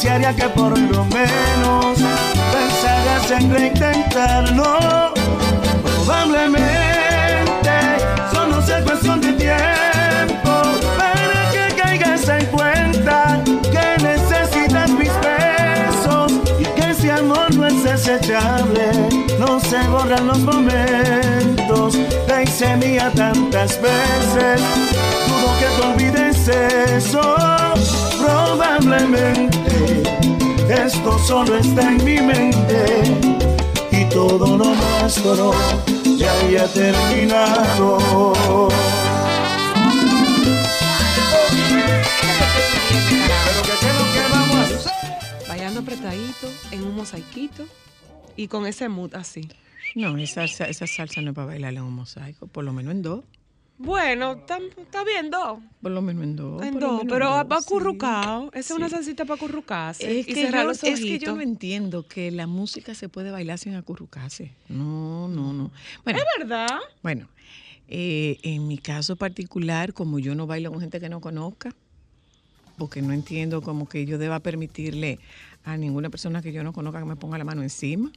Desearía que por lo menos pensaras en reintentarlo. Probablemente solo sea cuestión de tiempo para que caigas en cuenta que necesitas mis besos y que ese amor no es desechable. No se borran los momentos, te hice mía tantas veces. Dudo que te olvides eso. Probablemente esto solo está en mi mente y todo lo nuestro ya haya terminado. Pero que qué es lo que vamos a hacer. Bailando apretadito, en un mosaiquito y con ese mood así. No, esa, esa salsa no es para bailar en un mosaico, por lo menos en dos. Bueno, está bien, dos. Por lo menos en dos. En dos, pero sí. acurrucado. Esa es Sí. una salsita para acurrucarse Es y que, cerrar yo, los es que yo no entiendo que la música se puede bailar sin acurrucarse. No, no, no. Bueno, Es verdad. bueno eh, en mi caso particular, como yo no bailo con gente que no conozca, porque no entiendo como que yo deba permitirle a ninguna persona que yo no conozca que me ponga la mano encima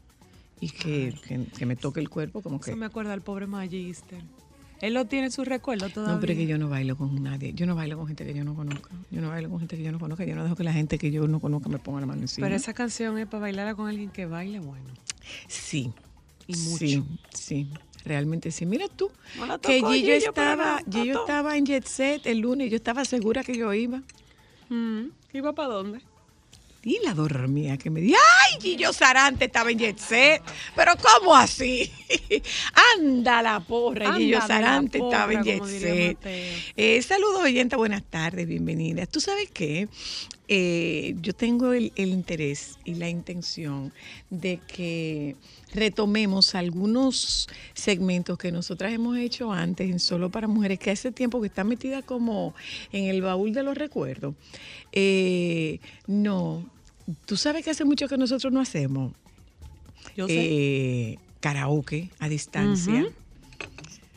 y que, que- que me toque el cuerpo, como que... Eso me acuerda al pobre Magister. Él lo tiene en su recuerdo todavía. No, pero es que yo no bailo con nadie. Yo no bailo con gente que yo no conozca. Yo no bailo con gente que yo no conozca. Yo no dejo que la gente que yo no conozca me ponga la mano encima. Pero esa canción es para bailarla con alguien que baile bueno. Sí. Y Sí, mucho. sí. Realmente sí. Mira tú, No que Gillo Gillo, estaba, Gillo estaba en Jet Set el lunes y yo estaba segura que yo iba. Mm, ¿Iba para dónde? Y la dormía que me dijo, ¡ay, Gillo Sarante estaba en Jet Set! ¿Pero cómo así? ¡Anda la porra! Gillo Anda la Sarante estaba en porra, Jet Set. Eh, saludos, oyenta, buenas tardes, bienvenidas. ¿Tú sabes qué? Eh, yo tengo el, el interés y la intención de que retomemos algunos segmentos que nosotras hemos hecho antes en Solo para Mujeres, que hace tiempo que está metida como en el baúl de los recuerdos. Eh, no, tú sabes que hace mucho que nosotros no hacemos Yo sé. eh, karaoke a distancia.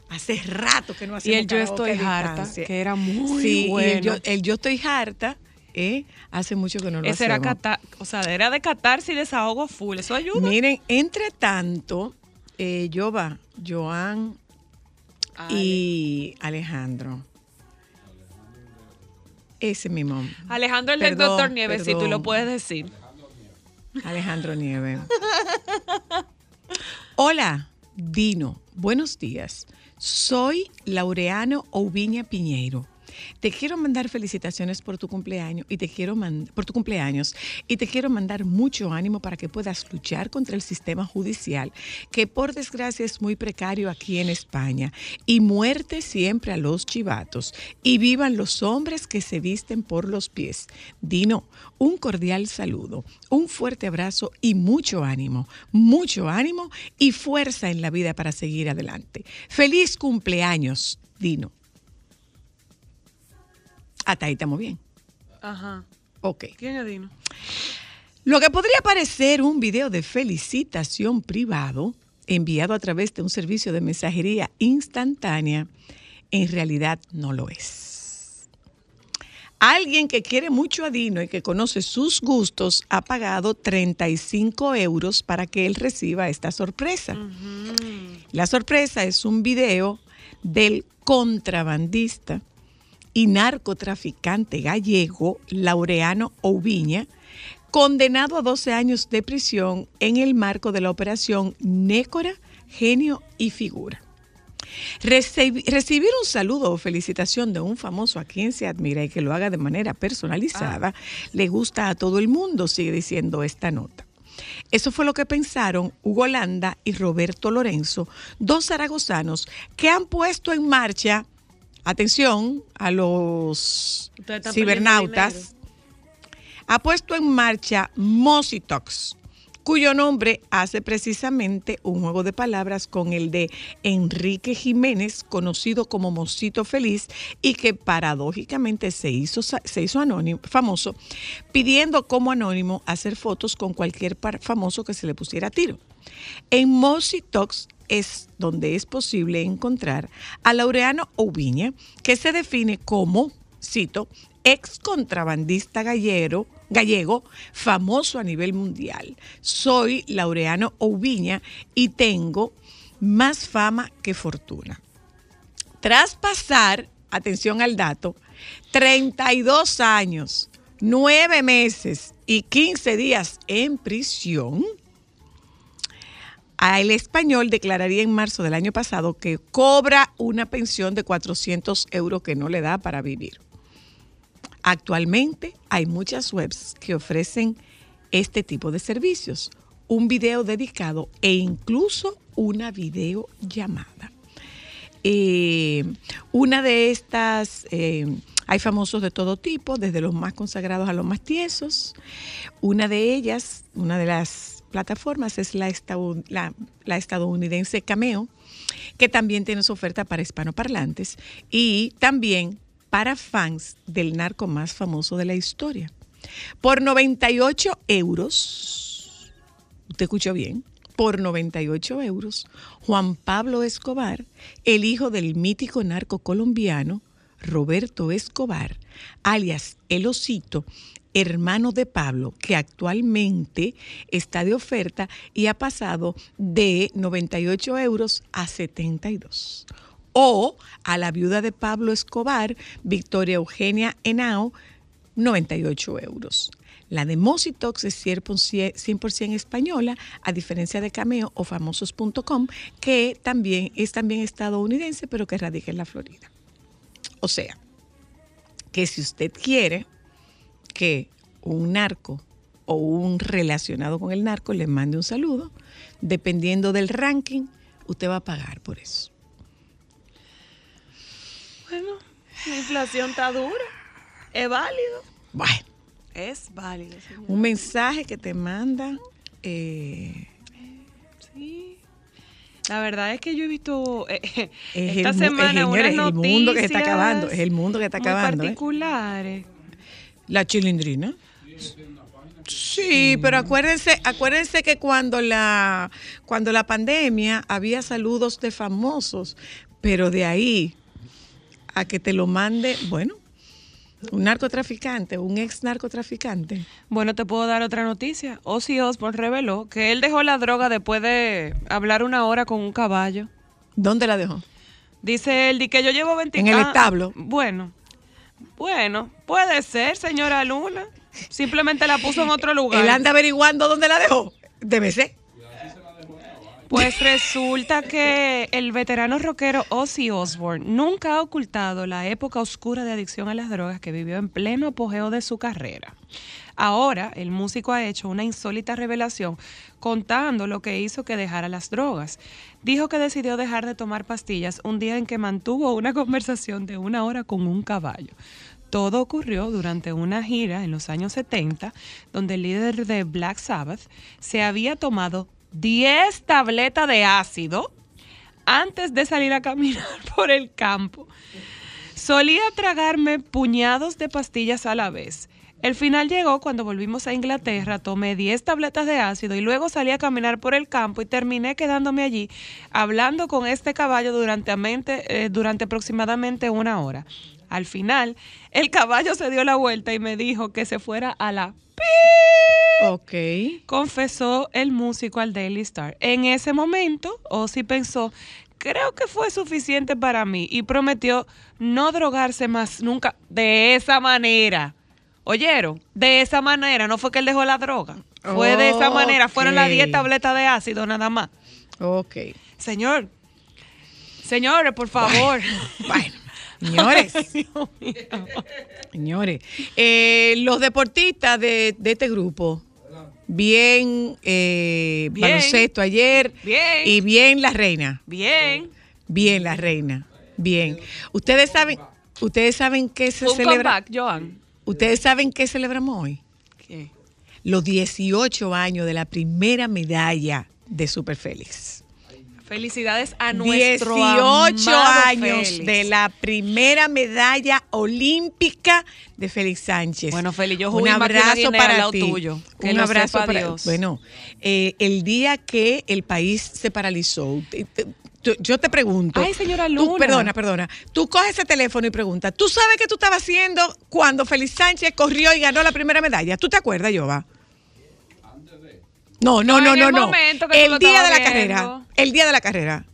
Hace rato que no y hacemos el Yo Estoy Harta, que era muy Sí, y bueno. el yo, el yo estoy harta, ¿eh? hace mucho que no lo Ese era hacemos. cata- o sea, era de catarse y desahogo full. Eso ayuda. Miren, entre tanto, eh, yo va, Joan y Alejandro. Ese mismo. Alejandro el del doctor Nieves, si tú lo puedes decir. Alejandro Nieve. Hola, Dino. Buenos días. Soy Laureano Oubiña Piñeiro. Te quiero mandar felicitaciones por tu cumpleaños y te quiero por tu cumpleaños y te quiero mandar mucho ánimo para que puedas luchar contra el sistema judicial que por desgracia es muy precario aquí en España y muerte siempre a los chivatos y vivan los hombres que se visten por los pies. Dino, un cordial saludo, un fuerte abrazo y mucho ánimo, mucho ánimo y fuerza en la vida para seguir adelante. Feliz cumpleaños, Dino. Hasta ahí estamos bien. Ajá. Ok. ¿Quién es Dino? Lo que podría parecer un video de felicitación privado enviado a través de un servicio de mensajería instantánea, en realidad no lo es. Alguien que quiere mucho a Dino y que conoce sus gustos ha pagado 35 euros para que él reciba esta sorpresa. La sorpresa es un video del contrabandista y narcotraficante gallego Laureano Oubiña condenado a 12 años de prisión en el marco de la operación Nécora, Genio y Figura. Recibi- recibir un saludo o felicitación de un famoso a quien se admira y que lo haga de manera personalizada le gusta a todo el mundo, sigue diciendo esta nota. Eso fue lo que pensaron Hugo Landa y Roberto Lorenzo, dos zaragozanos que han puesto en marcha, atención a los cibernautas, ha puesto en marcha Mositox, cuyo nombre hace precisamente un juego de palabras con el de Enrique Jiménez, conocido como Mosito Feliz, y que paradójicamente se hizo, se hizo anónimo, famoso, pidiendo como anónimo hacer fotos con cualquier famoso que se le pusiera a tiro. En Mositox es donde es posible encontrar a Laureano Oviña, que se define como, cito, ex contrabandista gallego, famoso a nivel mundial. Soy Laureano Oviña y tengo más fama que fortuna. Tras pasar, atención al dato, 32 años, 9 meses y 15 días en prisión, el español declararía en marzo del año pasado que cobra una pensión de 400 euros que no le da para vivir. Actualmente hay muchas webs que ofrecen este tipo de servicios, un video dedicado e incluso una videollamada. Eh, una de estas, eh, hay famosos de todo tipo, desde los más consagrados a los más tiesos. Una de ellas, una de las plataformas es la, la estadounidense Cameo, que también tiene su oferta para hispanoparlantes y también para fans del narco más famoso de la historia. Por 98 euros, usted escuchó bien, por 98 euros, Juan Pablo Escobar, el hijo del mítico narco colombiano Roberto Escobar, alias El Osito, hermano de Pablo, que actualmente está de oferta y ha pasado de 98 euros a 72 o a la viuda de Pablo Escobar, Victoria Eugenia Henao, 98 euros. La de Mositox es 100% española, a diferencia de Cameo o famosos.com, que también es también estadounidense, pero que radica en la Florida. O sea, que si usted quiere que un narco o un relacionado con el narco le mande un saludo, dependiendo del ranking, usted va a pagar por eso. Bueno, la inflación está dura. Es válido. Bueno, Es válido, un mensaje que te manda. eh, Sí. La verdad es que yo he visto eh, Es esta el semana eh, señores, unas el mundo que se está noticias acabando, es el mundo que está acabando, ¿eh? La chilindrina. Sí, pero acuérdense, acuérdense que cuando la, cuando la pandemia había saludos de famosos, pero de ahí a que te lo mande, bueno, un narcotraficante, un ex narcotraficante. Bueno, te puedo dar otra noticia. Ozzy Osbourne reveló que él dejó la droga después de hablar una hora con un caballo. ¿Dónde la dejó? Dice él, di que yo llevo 20 En el ah, establo. Bueno, bueno, puede ser, señora Luna. Simplemente la puso en otro lugar. Él anda averiguando dónde la dejó. Debe ser. Pues resulta que el veterano rockero Ozzy Osbourne nunca ha ocultado la época oscura de adicción a las drogas que vivió en pleno apogeo de su carrera. Ahora, el músico ha hecho una insólita revelación contando lo que hizo que dejara las drogas. Dijo que decidió dejar de tomar pastillas un día en que mantuvo una conversación de una hora con un caballo. Todo ocurrió durante una gira en los años 70, donde el líder de Black Sabbath se había tomado 10 tabletas de ácido antes de salir a caminar por el campo. Solía tragarme puñados de pastillas a la vez. El final llegó cuando volvimos a Inglaterra, tomé 10 tabletas de ácido y luego salí a caminar por el campo y terminé quedándome allí hablando con este caballo durante, eh, durante aproximadamente una hora. Al final, el caballo se dio la vuelta y me dijo que se fuera a la Ok. confesó el músico al Daily Star. En ese momento, Ozzy pensó, creo que fue suficiente para mí y prometió no drogarse más nunca de esa manera. Oyeron, de esa manera, no fue que él dejó la droga. Fue de esa manera, fueron las 10 Ok. tabletas de ácido nada más. Ok. Señor, señores, por favor. Bueno, señores. Señores, eh, los deportistas de, de este grupo, bien, eh, Bien. baloncesto ayer Bien. y bien la reina, Bien. bien la reina, bien. Ustedes saben, ustedes saben qué se un celebra, comeback, Joan. Ustedes saben qué celebramos hoy, ¿Qué? los 18 años de la primera medalla de Super Félix. Felicidades a nuestro 18 amado años Félix. de la primera medalla olímpica de Félix Sánchez. Bueno, Félix, yo un abrazo para lado ti. tuyo. Que un abrazo para Dios. Bueno, eh, el día que el país se paralizó, te- tú- yo te pregunto. Ay, señora tú- Luna. perdona, perdona. Tú coges ese teléfono y preguntas, ¿tú sabes qué tú estabas haciendo cuando Félix Sánchez corrió y ganó la primera medalla? ¿Tú te acuerdas, Yoba? No, no, No, no, no, el no. El día de la viendo. carrera. El día de la carrera.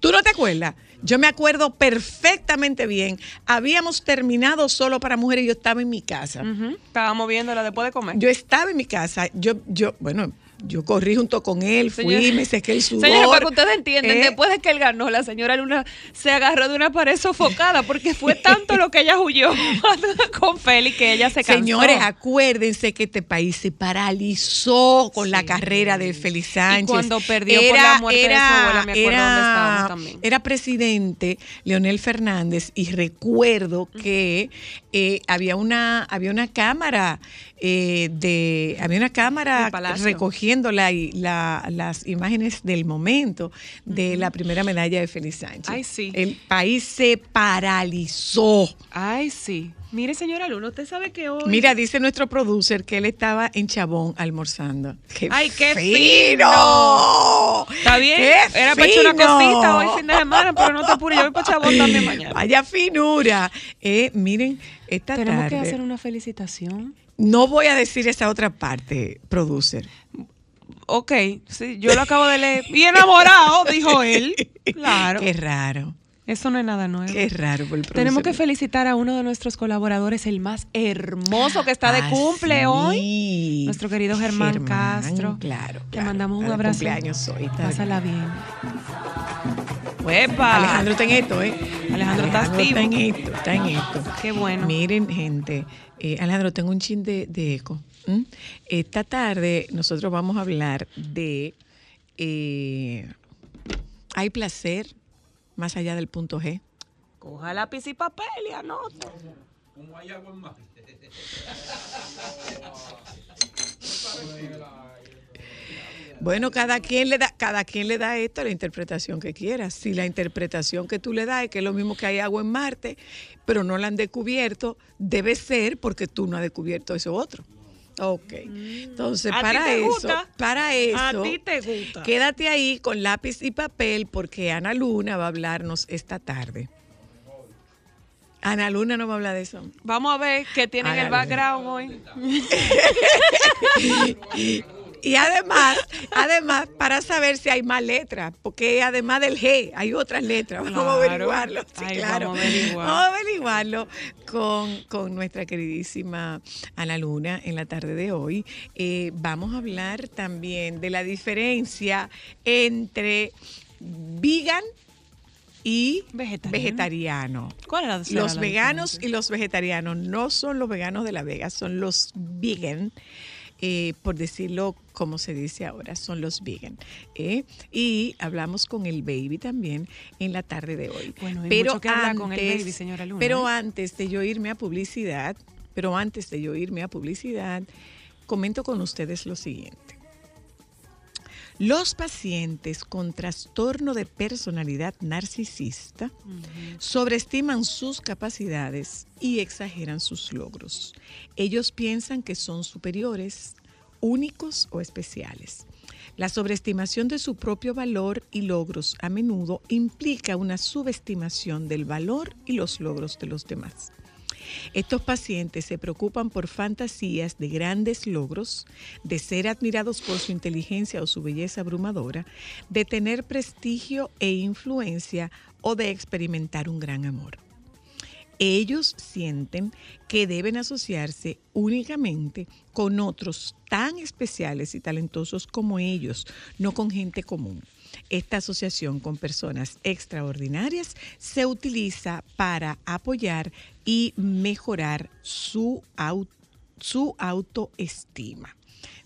¿Tú no te acuerdas? Yo me acuerdo perfectamente bien. Habíamos terminado solo para mujeres y yo estaba en mi casa. Ujú, Estábamos viéndola después de comer. Yo estaba en mi casa. Yo, yo, bueno, yo corrí junto con él, fui, Señora- me sequé el sudor. Señores, para que ustedes entiendan, ¿eh? después de que él ganó, la señora Luna se agarró de una pared sofocada porque fue tanto lo que ella huyó con Félix que ella se cansó. Señores, acuérdense que este país se paralizó con la carrera de Félix Sánchez. cuando perdió por la muerte de su abuela, me acuerdo dónde estábamos también. Era presidente Leonel Fernández y recuerdo que eh, había una había una cámara eh, de había una cámara recogiendo la- la- las imágenes del momento de la primera medalla de Félix Sánchez. Ay, sí. El país se paralizó. Ay, sí. Mire, señora Luna, usted sabe que hoy... Mira, dice nuestro producer que él estaba en Chabón almorzando. ¡Qué ¡Ay, qué fino! Está bien, ¡Qué era para echar una fino! cosita hoy fin de semana, pero no te apures, yo voy para Chabón también mañana. Vaya finura. Eh, miren, esta Tenemos que tarde- hacer una felicitación. No voy a decir esa otra parte, producer. Ok, sí, yo lo acabo de leer. Y enamorado, dijo él. Claro. Qué raro. Eso no es nada nuevo. Qué raro por el Tenemos que felicitar a uno de nuestros colaboradores, el más hermoso que está de Ah, cumple sí. hoy. Nuestro querido Germán, Castro. Claro. Te claro. mandamos un abrazo. cumpleaños hoy. Pásala bien. Alejandro está en esto, ¿eh? Alejandro está activo. está en esto, está en esto. Qué bueno. Miren, gente, eh, Alejandro, tengo un chin de, de eco. Esta tarde nosotros vamos a hablar de eh, ¿Hay placer más allá del punto G? Coja lápiz y papel y anota. Bueno, cada quien le da, cada quien le da esto la interpretación que quiera. Si la interpretación que tú le das es que es lo mismo que hay agua en Marte, pero no la han descubierto, debe ser porque tú no has descubierto eso otro. Ok. Entonces, Mm. ¿A ti para te eso, gusta? para eso, A ti te gusta. quédate ahí con lápiz y papel porque Ana Luna va a hablarnos esta tarde. Ana Luna no va a hablar de eso. Vamos a ver qué tiene en el background hoy. Y además, además, para saber si hay más letras, porque además del G hay otras letras. Vamos a averiguarlo. Sí, Ay, claro. vamos a averiguar. Vamos a averiguarlo con, con nuestra queridísima Ana Luna en la tarde de hoy. Eh, vamos a hablar también de la diferencia entre vegan y Vegetariano. vegetariano. ¿Cuál era Los la veganos diferencia? y los vegetarianos no son los veganos de la Vega, son los vegan, eh, por decirlo como se dice ahora, son los vegan. ¿eh? Y hablamos con el baby también en la tarde de hoy. Bueno, hay pero mucho que hablar con el antes- baby, señora Luna, Pero ¿eh? antes de yo irme a publicidad, pero antes de yo irme a publicidad, comento con ustedes lo siguiente. Los pacientes con trastorno de personalidad narcisista sobreestiman sus capacidades y exageran sus logros. Ellos piensan que son superiores, únicos o especiales. La sobreestimación de su propio valor y logros a menudo implica una subestimación del valor y los logros de los demás. Estos pacientes se preocupan por fantasías de grandes logros, de ser admirados por su inteligencia o su belleza abrumadora, de tener prestigio e influencia o de experimentar un gran amor. Ellos sienten que deben asociarse únicamente con otros tan especiales y talentosos como ellos, no con gente común. Esta asociación con personas extraordinarias se utiliza para apoyar y mejorar su, su autoestima,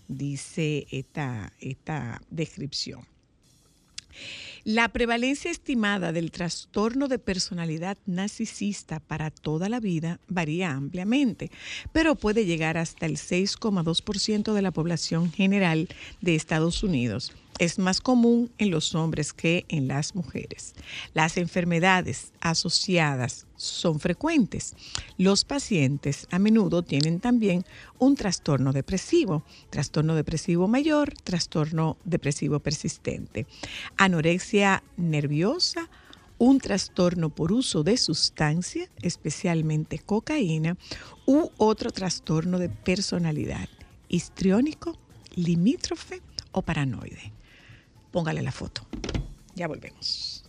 dice esta, esta descripción. La prevalencia estimada del trastorno de personalidad narcisista para toda la vida varía ampliamente, pero puede llegar hasta el 6,2% de la población general de Estados Unidos es más común en los hombres que en las mujeres. Las enfermedades asociadas son frecuentes. Los pacientes a menudo tienen también un trastorno depresivo, trastorno depresivo mayor, trastorno depresivo persistente, anorexia nerviosa, un trastorno por uso de sustancia, especialmente cocaína, u otro trastorno de personalidad, histriónico, limítrofe o paranoide póngale la foto. Ya volvemos.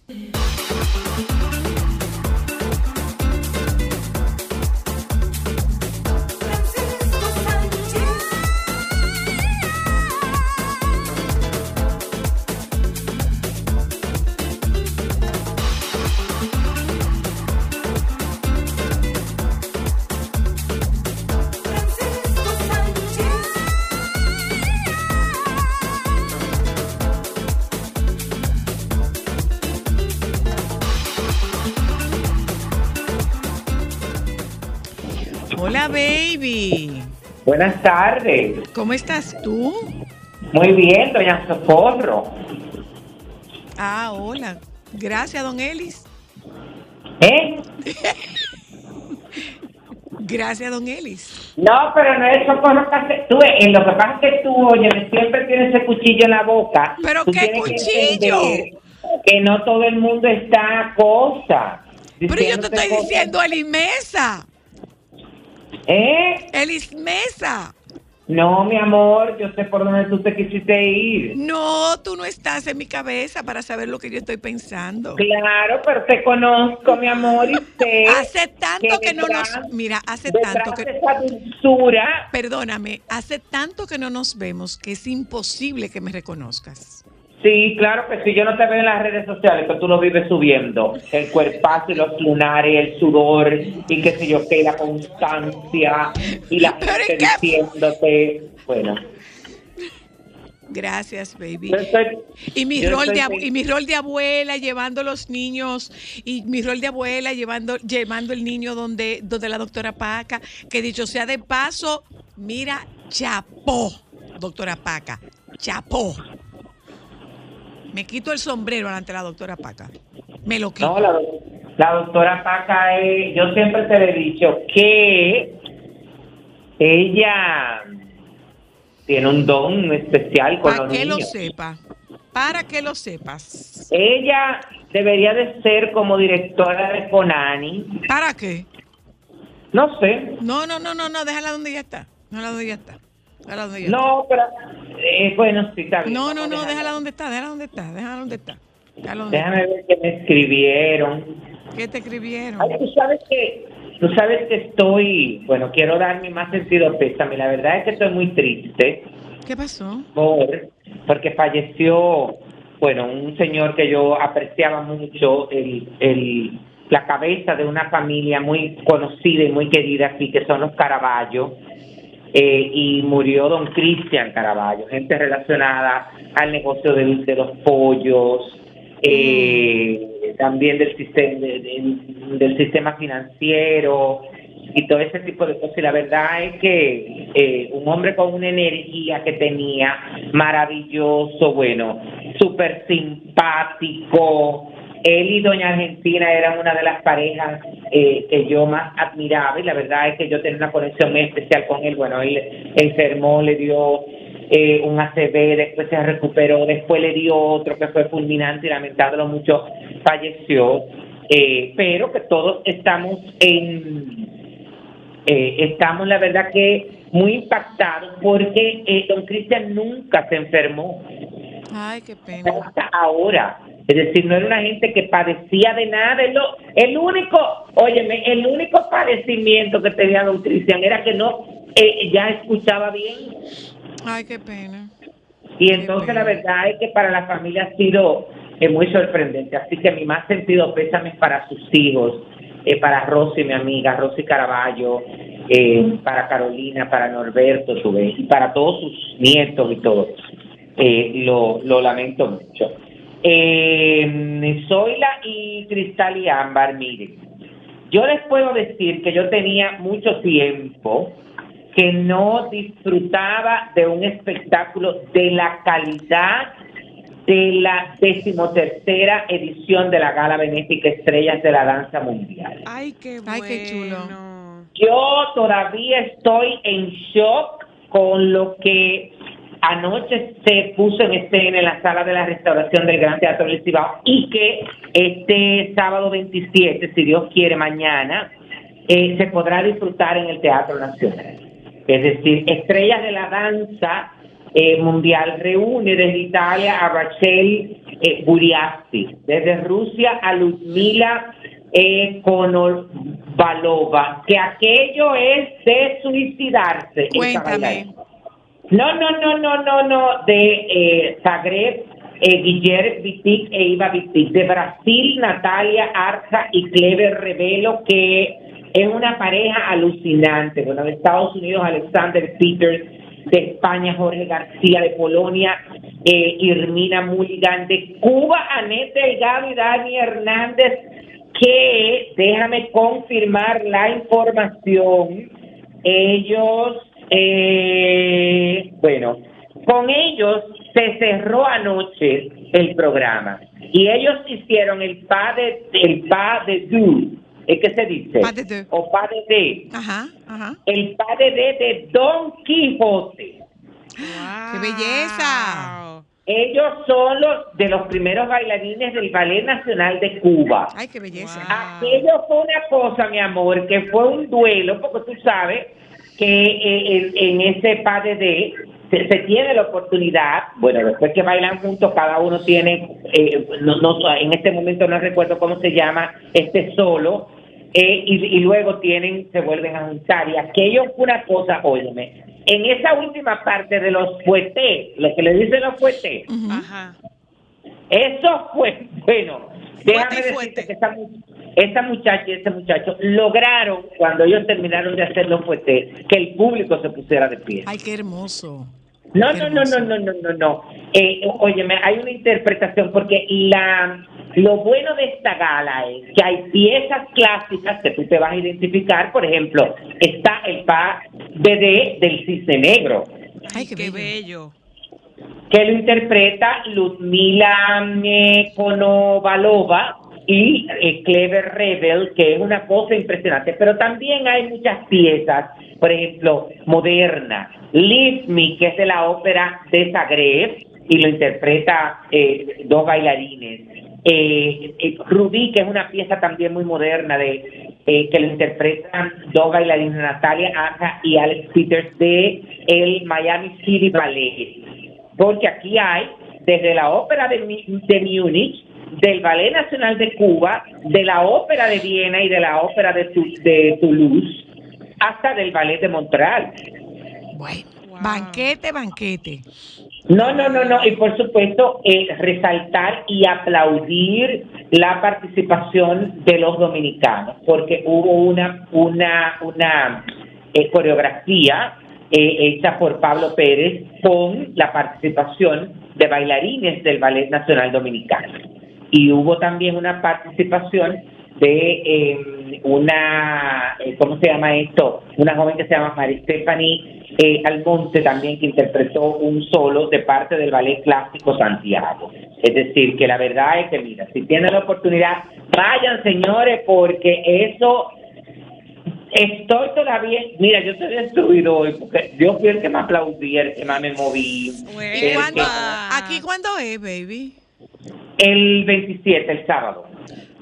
Hola, baby. Buenas tardes. ¿Cómo estás tú? Muy bien, doña Socorro. Ah, hola. Gracias, don Elis. ¿Eh? Gracias, don Elis. No, pero no es Socorro tú, en lo que pasa es que tú, oye, siempre tienes ese cuchillo en la boca. ¿Pero qué cuchillo? Que, no todo el mundo está cosa. Pero yo te estoy diciendo Elimesa. ¿Eh? Elis Mesa. No, mi amor, yo sé por dónde tú te quisiste ir. No, tú no estás en mi cabeza para saber lo que yo estoy pensando. Claro, pero te conozco, mi amor, y sé. Hace tanto que, no nos. Mira, hace tanto que. esa dulzura. Perdóname, hace tanto que no nos vemos que es imposible que me reconozcas. Sí, claro que sí. Yo no te veo en las redes sociales, pero tú lo vives subiendo. El cuerpazo y los lunares, el sudor y qué sé yo qué, la constancia y la gente diciéndote. Bueno. Gracias, baby. y mi rol de y mi rol de abuela llevando los niños y mi rol de abuela llevando llevando el niño donde donde la doctora Paca, que dicho sea de paso, mira, chapó, doctora Paca, chapó. Me quito el sombrero ante la doctora Paca. Me lo quito. No, la, doctora Paca, yo siempre te he dicho que ella tiene un don especial con Para que lo sepa. Para que lo sepas. Ella debería de ser como directora de Conani. ¿Para qué? No sé. No, no, no, no, no, déjala donde ya está. Déjala donde ya está. No, pero eh, bueno, sí, está bien. No, no, no, déjala donde está, déjala donde está, déjala donde está. Déjame ver qué me escribieron. ¿Qué te escribieron? Ay, tú sabes que, tú sabes que estoy, bueno, quiero dar mi más sentido pésame. La verdad es que estoy muy triste. ¿Qué pasó? Por, porque falleció, bueno, un señor que yo apreciaba mucho, el, el, la cabeza de una familia muy conocida y muy querida aquí, que son los Caraballo eh, y murió don Cristian Caraballo, gente relacionada al negocio de, los pollos, eh, también del sistema, del sistema financiero y todo ese tipo de cosas. Y la verdad es que eh, un hombre con una energía que tenía maravilloso, bueno, súper simpático, él y Doña Argentina eran una de las parejas eh, que yo más admiraba y la verdad es que yo tenía una conexión muy especial con él. Bueno, él enfermó, le dio eh, un ACV, después se recuperó, después le dio otro que fue fulminante y lamentándolo mucho falleció. Eh, pero que todos estamos en, estamos la verdad que muy impactados porque don Cristian nunca se enfermó. Ay, qué pena. Hasta ahora Es decir, no era una gente que padecía de nada. El, el único, óyeme, el único padecimiento que tenía don Cristian era que no eh, ya escuchaba bien. Ay, qué pena. Y entonces la verdad es que para la familia ha sido eh, muy sorprendente. Así que mi más sentido pésame para sus hijos, eh, para Rosy, mi amiga, Rosy Caraballo, eh, para Carolina, para Norberto, su vez, y para todos sus nietos y todo. lo, lo lamento mucho. Eh, Zoila y Cristal y Ámbar, miren, yo les puedo decir que yo tenía mucho tiempo que no disfrutaba de un espectáculo de la calidad de la decimotercera edición de la Gala Benéfica Estrellas de la Danza Mundial. Ay, qué bueno. Ay, qué chulo. Yo todavía estoy en shock con lo que anoche se puso en escena en la sala de la restauración del Gran Teatro del Cibao y que este sábado 27, si Dios quiere, mañana, eh, se podrá disfrutar en el Teatro Nacional. Es decir, Estrellas de la Danza eh, Mundial reúne desde Italia a Rachel eh, Buriasti, desde Rusia a Ludmila eh, Konovalova, que aquello es de suicidarse. Cuéntame. No, no, no, no, no, no, de eh, Zagreb, eh, Guillermo Vitic e Iva Vitic, de Brasil, Natalia Arza y Clever Revelo, que es una pareja alucinante. Bueno, de Estados Unidos, Alexander Peters, de España, Jorge García, de Polonia, eh, Irmina Mulligan, de Cuba, Anette Delgado y Dani Hernández, que, déjame confirmar la información, ellos eh, bueno, con ellos se cerró anoche el programa y ellos hicieron el pa de el pa de du, ¿es que se dice? O pa de de. Ajá, ajá. El pa de de de Don Quijote. ¡Qué belleza! Ellos son los de los primeros bailarines del Ballet Nacional de Cuba. ¡Ay, qué belleza! Aquello fue una cosa, mi amor, que fue un duelo, porque tú sabes que eh, en, ese padre de se, tiene la oportunidad, bueno, después que bailan juntos, cada uno tiene, eh, no, en este momento no recuerdo cómo se llama, este solo, eh, y, luego tienen, se vuelven a juntar. Y aquello fue una cosa, óyeme, en esa última parte de los fuetes, lo que le dicen los fuetes, eso fue, bueno, déjame decirte que esa, esta muchacha y este muchacho lograron, cuando ellos terminaron de hacer los fuertes, que el público se pusiera de pie. Ay, qué hermoso. No, no, no, no, no, no, no, no. Eh, óyeme, hay una interpretación porque la lo bueno de esta gala es que hay piezas clásicas que tú te vas a identificar. Por ejemplo, está el pa de del cisne negro. Ay, qué, bello. Que lo interpreta Ludmila Konovalova y eh, Clever Rebel, que es una cosa impresionante, pero también hay muchas piezas, por ejemplo, moderna, Leave Me, que es de la ópera de Zagreb, y lo interpreta eh, dos bailarines. Eh, eh, Rubí, que es una pieza también muy moderna, de que lo interpretan dos bailarines, Natalia Aja y Alex Peters, de el Miami City Ballet. Porque aquí hay, desde la ópera de, de Múnich, del Ballet Nacional de Cuba, de la Ópera de Viena y de la Ópera de, de Toulouse, hasta del Ballet de Montreal. Bueno, banquete, banquete. No, no, no, no, y por supuesto eh, resaltar y aplaudir la participación de los dominicanos, porque hubo una, una, una eh, coreografía eh, hecha por Pablo Pérez con la participación de bailarines del Ballet Nacional Dominicano y hubo también una participación de em, una, eh, ¿cómo se llama esto? Una joven que se llama María Stephanie eh, Almonte también que interpretó un solo de parte del Ballet Clásico Santiago. Es decir, que la verdad es que, mira, si tienen la oportunidad, vayan señores, porque eso Estoy todavía, mira, yo estoy destruido hoy porque yo fui el que me aplaudí, el que más me moví. ¿Aquí cuándo es, baby? El 27, el sábado.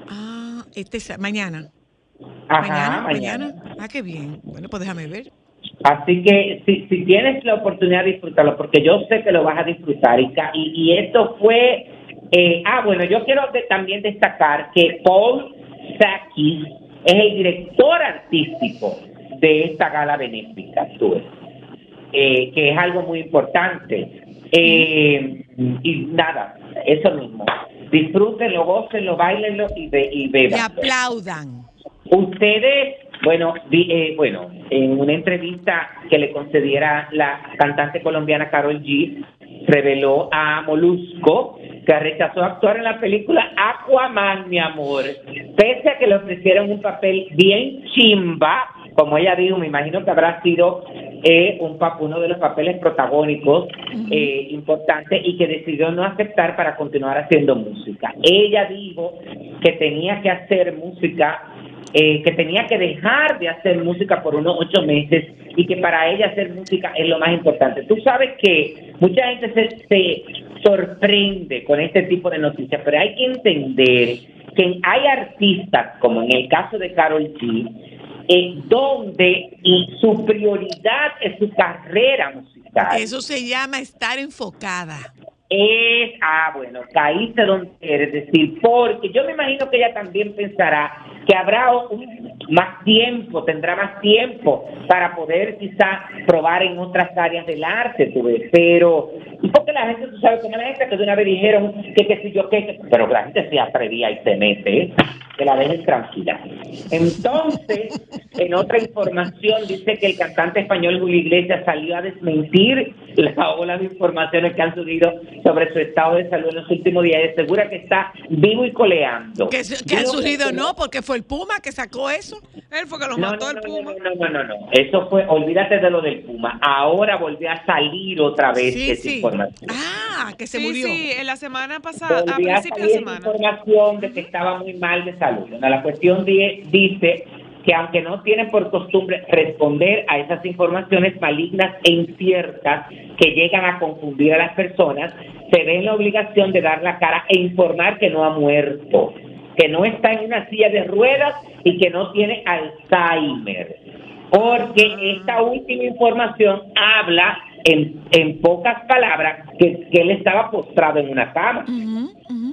Ah, este mañana. Ajá, mañana, Ah, qué bien. Bueno, pues déjame ver. Así que si, si tienes la oportunidad de disfrutarlo, porque yo sé que lo vas a disfrutar. Y, y, esto fue Eh, ah, bueno, yo quiero también destacar que Paul Sakis es el director artístico de esta gala benéfica, eh, que es algo muy importante. Eh, y nada, eso mismo. Disfrútenlo, gócenlo, bailenlo y, be y beban. Y aplaudan. Ustedes, bueno, eh, bueno, en una entrevista que le concediera la cantante colombiana Carol G, reveló a Molusco que rechazó actuar en la película Aquaman, mi amor, pese a que le ofrecieron un papel bien chimba, como ella dijo, me imagino que habrá sido eh, un uno de los papeles protagónicos eh, importantes y que decidió no aceptar para continuar haciendo música. Ella dijo que tenía que hacer música eh, que tenía que dejar de hacer música por unos ocho meses y que para ella hacer música es lo más importante. Tú sabes que mucha gente se, se sorprende con este tipo de noticias, pero hay que entender que hay artistas, como en el caso de Carol G, eh, donde y su prioridad es su carrera musical. Eso se llama estar enfocada. Es, ah, bueno, caíste donde quieres decir, porque yo me imagino que ella también pensará que habrá más tiempo, tendrá más tiempo para poder quizá probar en otras áreas del arte, tú pero, y porque la gente, tú sabes, como la gente que de una vez dijeron que qué sé yo qué, pero la gente se atrevía y se mete, ¿eh? que la dejen tranquila. Entonces, en otra información dice que el cantante español Julio Iglesias salió a desmentir la ola de informaciones que han subido sobre su estado de salud en los últimos días y asegura que está vivo y coleando. Que, que ha surgido no, porque fue el Puma que sacó eso. Él fue que lo mató el Puma. No, no, no, no, Eso fue, olvídate de lo del Puma. Ahora volvió a salir otra vez esa información. Ah, que se murió. Sí, en la semana pasada, a principio de semana. información de que estaba muy mal de salud. La cuestión dice que aunque no tienen por costumbre responder a esas informaciones malignas e inciertas que llegan a confundir a las personas, se ven la obligación de dar la cara e informar que no ha muerto, que no está en una silla de ruedas y que no tiene Alzheimer. Porque esta última información habla en, en pocas palabras que, él estaba postrado en una cama.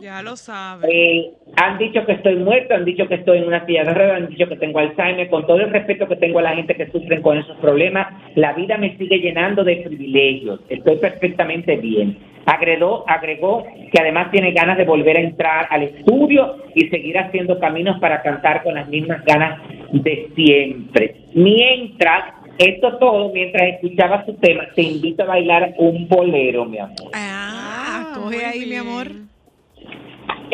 Ya lo sabe. Eh, han dicho que estoy muerto, han dicho que estoy en una silla de ruedas, han dicho que tengo Alzheimer. Con todo el respeto que tengo a la gente que sufre con esos problemas, la vida me sigue llenando de privilegios. Estoy perfectamente bien. Agregó, agregó que además tiene ganas de volver a entrar al estudio y seguir haciendo caminos para cantar con las mismas ganas de siempre. Mientras esto todo, mientras escuchaba su tema, te invito a bailar un bolero, mi amor. Ah, ah coge ahí, mi amor.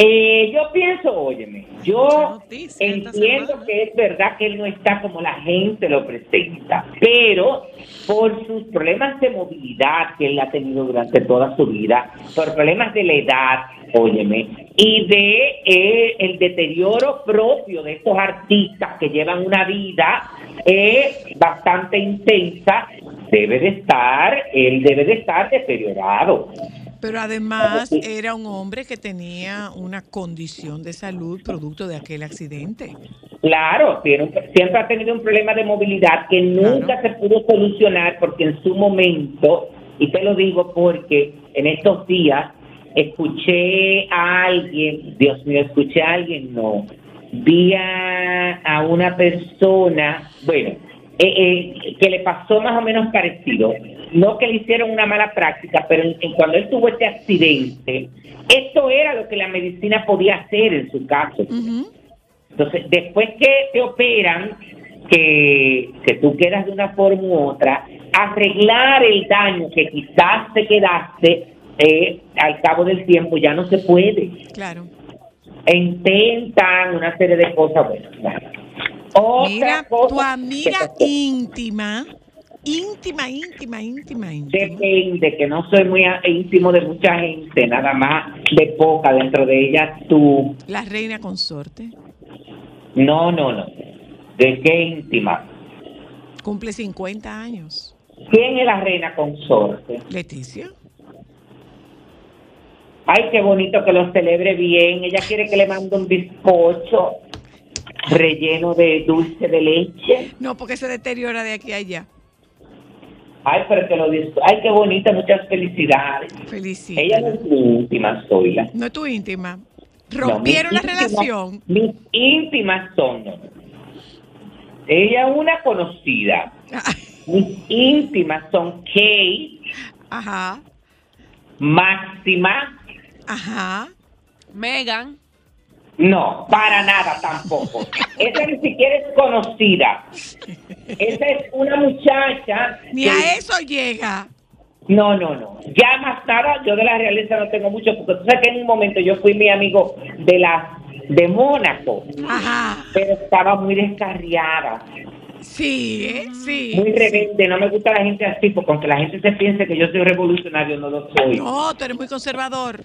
Eh, yo pienso, óyeme, yo entiendo que es verdad que él no está como la gente lo presenta, pero por sus problemas de movilidad que él ha tenido durante toda su vida, por problemas de la edad, óyeme, y de eh, el deterioro propio de estos artistas que llevan una vida eh, bastante intensa, debe de estar, él debe de estar deteriorado. Pero además era un hombre que tenía una condición de salud producto de aquel accidente. Claro, siempre ha tenido un problema de movilidad que nunca se pudo solucionar porque en su momento, y te lo digo porque en estos días escuché a alguien, Dios mío, escuché a alguien, no, vi a, una persona, bueno, eh, eh, que le pasó más o menos parecido no que le hicieron una mala práctica, pero en, cuando él tuvo este accidente, esto era lo que la medicina podía hacer en su caso. Entonces, después que te operan, que, que tú quedas de una forma u otra, arreglar el daño que quizás te quedaste eh, al cabo del tiempo ya no se puede. Claro. E intentan una serie de cosas buenas. Mira, tu amiga íntima íntima, íntima, íntima, íntima. Depende, que no soy muy íntimo de mucha gente, nada más de poca, dentro de ellas tú. La reina consorte. No, no, no. ¿De qué íntima? Cumple 50 años. ¿Quién es la reina consorte? Leticia. Ay, qué bonito que lo celebre bien. Ella quiere que le mande un bizcocho relleno de dulce de leche. No, porque se deteriora de aquí a allá. Ay, pero que lo disfrute. Ay, qué bonita, muchas felicidades. Felicita. Ella no es mi íntima, Zoila. No es tu íntima. Rompieron la relación. Mis íntimas son. Ella es una conocida. Mis íntimas son Kate, Ajá, Máxima. ajá. Megan. No, para nada tampoco. Esa ni siquiera es conocida. Esa es una muchacha. Ni que- a eso llega. No, no, no. Ya más nada, yo de la realeza no tengo mucho, porque tú sabes que en un momento yo fui mi amigo de la de Mónaco, Ajá. pero estaba muy descarriada, Sí, ¿eh? Sí. muy rebelde. No me gusta la gente así, porque aunque la gente se piense que yo soy revolucionario, no lo soy. No, tú eres muy conservador.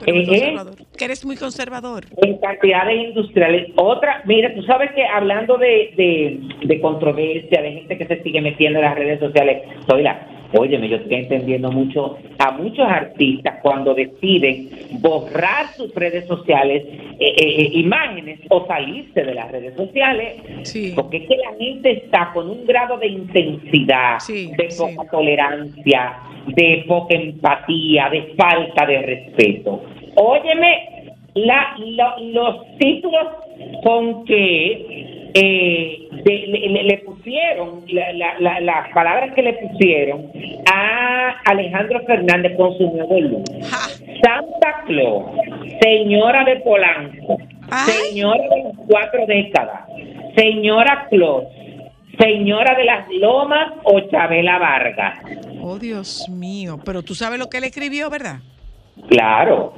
Tú eres muy conservador. Que eres muy conservador. en cantidades industriales. Otra, mira, tú sabes que hablando de, de, de controversia, de gente que se sigue metiendo en las redes sociales, Zoila, óyeme, yo estoy entendiendo mucho a muchos artistas cuando deciden borrar sus redes sociales, eh, eh, eh, imágenes o salirse de las redes sociales, Sí. porque es que la gente está con un grado de intensidad, Sí, de sí. poca tolerancia, de poca empatía, de falta de respeto. Óyeme, la, lo- los títulos con que eh, de- le, pusieron, la- la- la- las palabras que le pusieron a Alejandro Fernández con su nuevo look. Santa Claus, señora de Polanco, Ay. señora de las cuatro décadas, señora Claus, señora de las Lomas o Chabela Vargas. Oh, Dios mío. Pero tú sabes lo que él escribió, ¿verdad? Claro.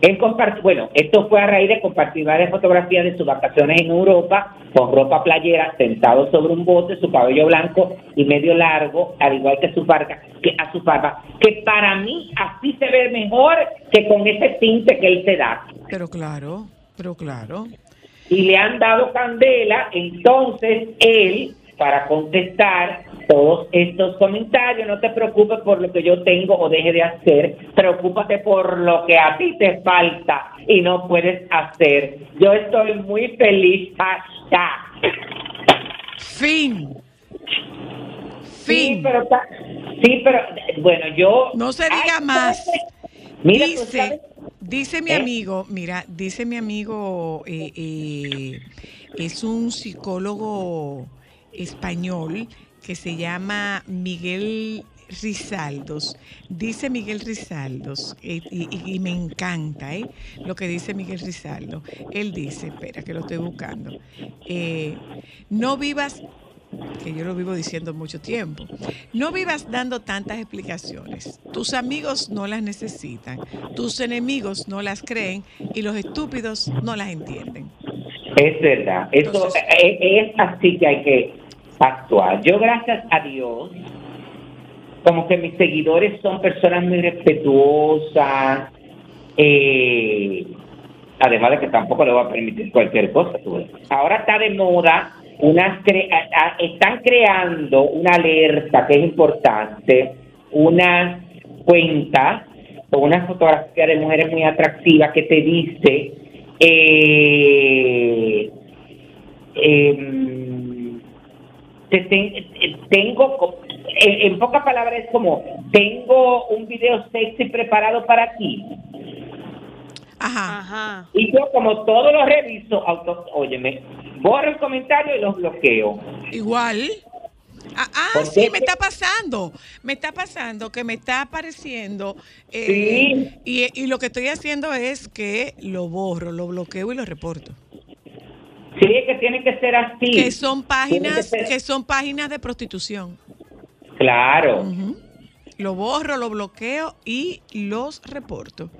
Él compart- bueno, esto fue a raíz de compartir varias fotografías de sus vacaciones en Europa con ropa playera, sentado sobre un bote, su cabello blanco y medio largo, al igual que su barba, que a su barba, que para mí así se ve mejor que con ese tinte que él se da. Pero claro, pero claro. y le han dado candela, entonces él, para contestar todos estos comentarios, no te preocupes por lo que yo tengo o deje de hacer, preocúpate por lo que a ti te falta y no puedes hacer. Yo estoy muy feliz, hashtag. Fin. Sí, Fin. pero, sí, pero bueno, yo... No se diga Ay, más. Mira, tú dice, dice mi ¿Eh? amigo, mira, dice mi amigo, eh, eh, es un psicólogo español que se llama Miguel Rizaldos. Dice Miguel Rizaldos, eh, y, y- y me encanta ¿eh? lo que dice Miguel Rizaldo. Él dice, espera que lo estoy buscando, eh, no vivas que yo lo vivo diciendo mucho tiempo. No vivas dando tantas explicaciones. Tus amigos no las necesitan, tus enemigos no las creen y los estúpidos no las entienden. Es verdad, eso es así que hay que actuar. Yo gracias a Dios, como que mis seguidores son personas muy respetuosas, eh, además de que tampoco le voy a permitir cualquier cosa. tú ves. Ahora está de moda, unas cre- están creando una alerta que es importante, una cuenta o una fotografía de mujeres muy atractivas que te dice eh, em, te ten- tengo en, en pocas palabras es como tengo un video sexy preparado para ti Ajá. Ajá. y yo como todo lo reviso auto, óyeme borro el comentario y los bloqueo Igual. Ah, ah, ¿Por sí, qué? me está pasando. Me está pasando que me está apareciendo. eh, Sí. y, y lo que estoy haciendo es que lo borro, lo bloqueo y lo reporto. Sí que tiene que ser así Que son que páginas, que son páginas de prostitución. claro Ujú. Lo borro, lo bloqueo y los reporto.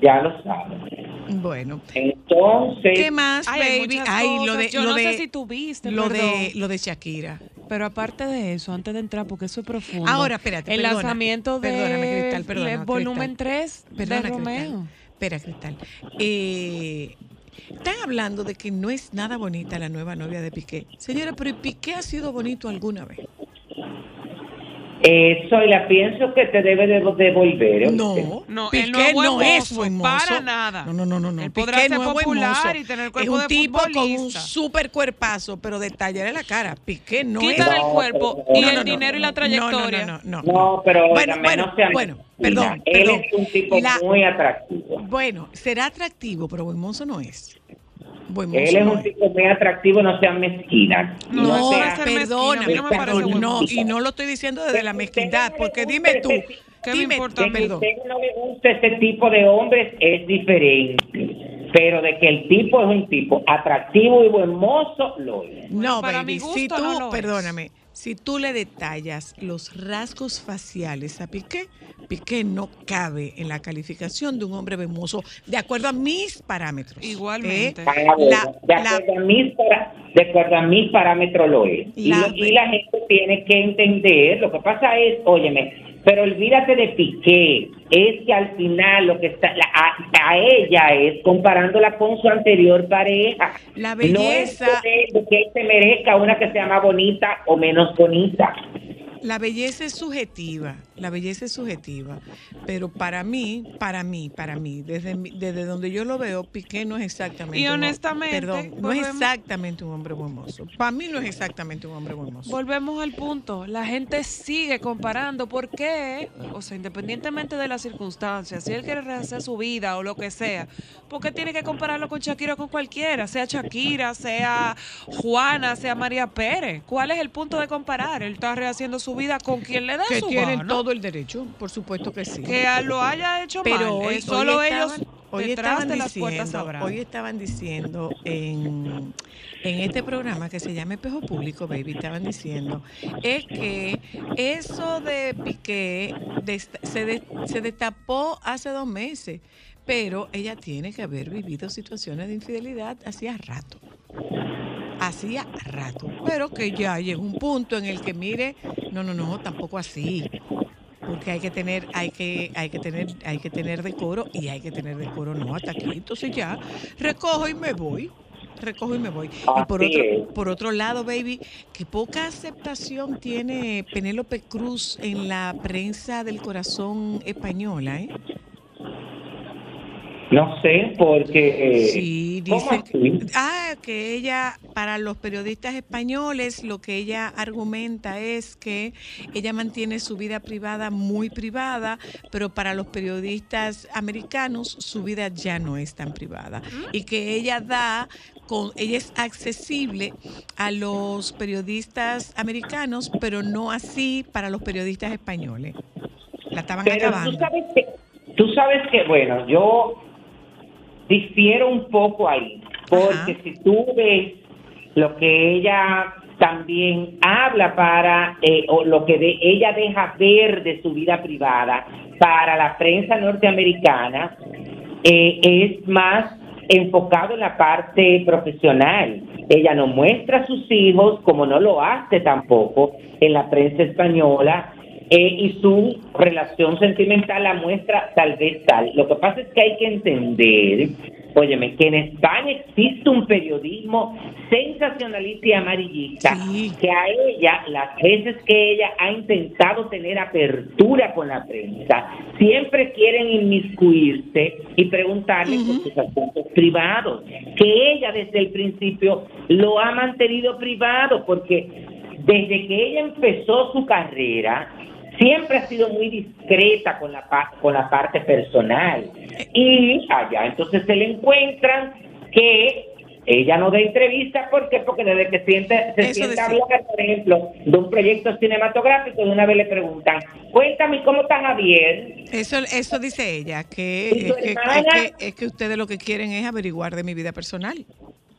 ya lo sabes Bueno, entonces ¿qué más, Ay, baby? Ay, lo de Yo lo no de sé si tú viste, lo de lo de Shakira. Pero aparte de eso, antes de entrar, porque eso es profundo. Ahora, espérate, El perdona. lanzamiento de Perdóname, Cristal, perdona, el volumen Cristal. 3 Perdona, de Romeo. Cristal. Espera, Cristal. Eh, están hablando de que no es nada bonita la nueva novia de Piqué. Señora, pero ¿y Piqué ha sido bonito alguna vez? Eso, y la pienso que te debe de devolver. ¿eh? No, No, Piqué él no es buen es mozo, para nada. No, no, no, no. no. Él podrá Piqué ser no es buen popular mozo. y tener Es cuerpo un de tipo con un super cuerpazo, pero de tallarle la cara. Piqué no es. Quítale el No, cuerpo pero- y No, el no, no, dinero y la No, no, trayectoria. no, no, no. No, pero Bueno, bueno, no sea bueno, perdón, Él es un tipo La- muy atractivo. Bueno, será atractivo, pero buen mozo no es. Buen mozo Él es un tipo muy atractivo, no sean mezquinas. No, No, sea- perdona, no me parece no, y no lo estoy diciendo desde la mezquindad, porque dime tú, ¿Qué me importa a mí? Que perdón. usted no le gusta ese tipo de hombres es diferente. Pero de que el tipo es un tipo atractivo y buen mozo, lo es. No, para baby, mi gusto si tú, no es. Si tú le detallas los rasgos faciales a Piqué, Piqué no cabe en la calificación de un hombre hermoso de acuerdo a mis parámetros. Igualmente. ¿eh? Ah, bueno, La- de, la- acuerdo a mis para- de acuerdo a mis parámetros lo es. Y, La- y la gente tiene que entender, lo que pasa es, óyeme, pero olvídate de Piqué, es que al final lo que está, la- a, a ella es comparándola con su anterior pareja. La No es belleza, que, él- que se merezca una que sea más bonita o menos bonita. La belleza es subjetiva, la belleza es subjetiva, pero para mí, para mí, para mí, desde, desde donde yo lo veo, Piqué no es exactamente Y un honestamente, perdón, no es exactamente un hombre buen mozo. Para mí no es exactamente un hombre buen mozo. Volvemos al punto. La gente sigue comparando. ¿Por qué? O sea, independientemente de las circunstancias, si él quiere rehacer su vida o lo que sea, ¿por qué tiene que compararlo con Shakira o con cualquiera? Sea Shakira, sea Juana, sea María Pérez. ¿Cuál es el punto de comparar? Él está rehaciendo su vida con quien le da que su tienen gana. todo el derecho, por supuesto que sí. Que lo haya hecho Pero mal. hoy, es solo hoy ellos estaban, hoy detrás estaban de las puertas diciendo, sabrán. hoy estaban diciendo en, en este programa que se llama Espejo Público, baby, estaban diciendo es que eso de Piqué se, de- se destapó hace dos meses, pero ella tiene que haber vivido situaciones de infidelidad hacía rato. Hacía rato, pero que ya llegó un punto en el que mire, no, no, no, tampoco así porque hay que tener hay que hay que tener hay que tener decoro y hay que tener decoro no hasta aquí entonces ya recojo y me voy recojo y me voy y por otro es. por otro lado baby que poca aceptación tiene Penélope Cruz en la prensa del corazón española ¿eh? No sé, porque... eh, Sí, ¿cómo dice ah, que ella, para los periodistas españoles, lo que ella argumenta es que ella mantiene su vida privada muy privada, pero para los periodistas americanos su vida ya no es tan privada. Y que ella da, con, ella es accesible a los periodistas americanos, pero no así para los periodistas españoles. La estaban Pero tú acabando. sabes que, tú sabes que, bueno, yo difiero un poco ahí, porque Ajá. si tú ves lo que ella también habla para, eh, o lo que de- ella deja ver de su vida privada para la prensa norteamericana, eh, es más enfocado en la parte profesional. Ella no muestra a sus hijos, como no lo hace tampoco en la prensa española, eh, y su relación sentimental la muestra tal vez tal. Lo que pasa es que hay que entender, óyeme, que en España existe un periodismo sensacionalista y amarillista, Sí. que a ella, las veces que ella ha intentado tener apertura con la prensa, siempre quieren inmiscuirse y preguntarle por sus asuntos privados, que ella desde el principio lo ha mantenido privado, porque desde que ella empezó su carrera, siempre ha sido muy discreta con la, con la parte personal. Y allá entonces se le encuentran que ella no da entrevista, ¿por qué? Porque desde que siente, se Eso siente hablar, por ejemplo, de un proyecto cinematográfico, de una vez le preguntan, cuéntame cómo está Javier, Eso, eso dice ella, que, ¿Y tu es que, hermana? es que es que ustedes lo que quieren es averiguar de mi vida personal.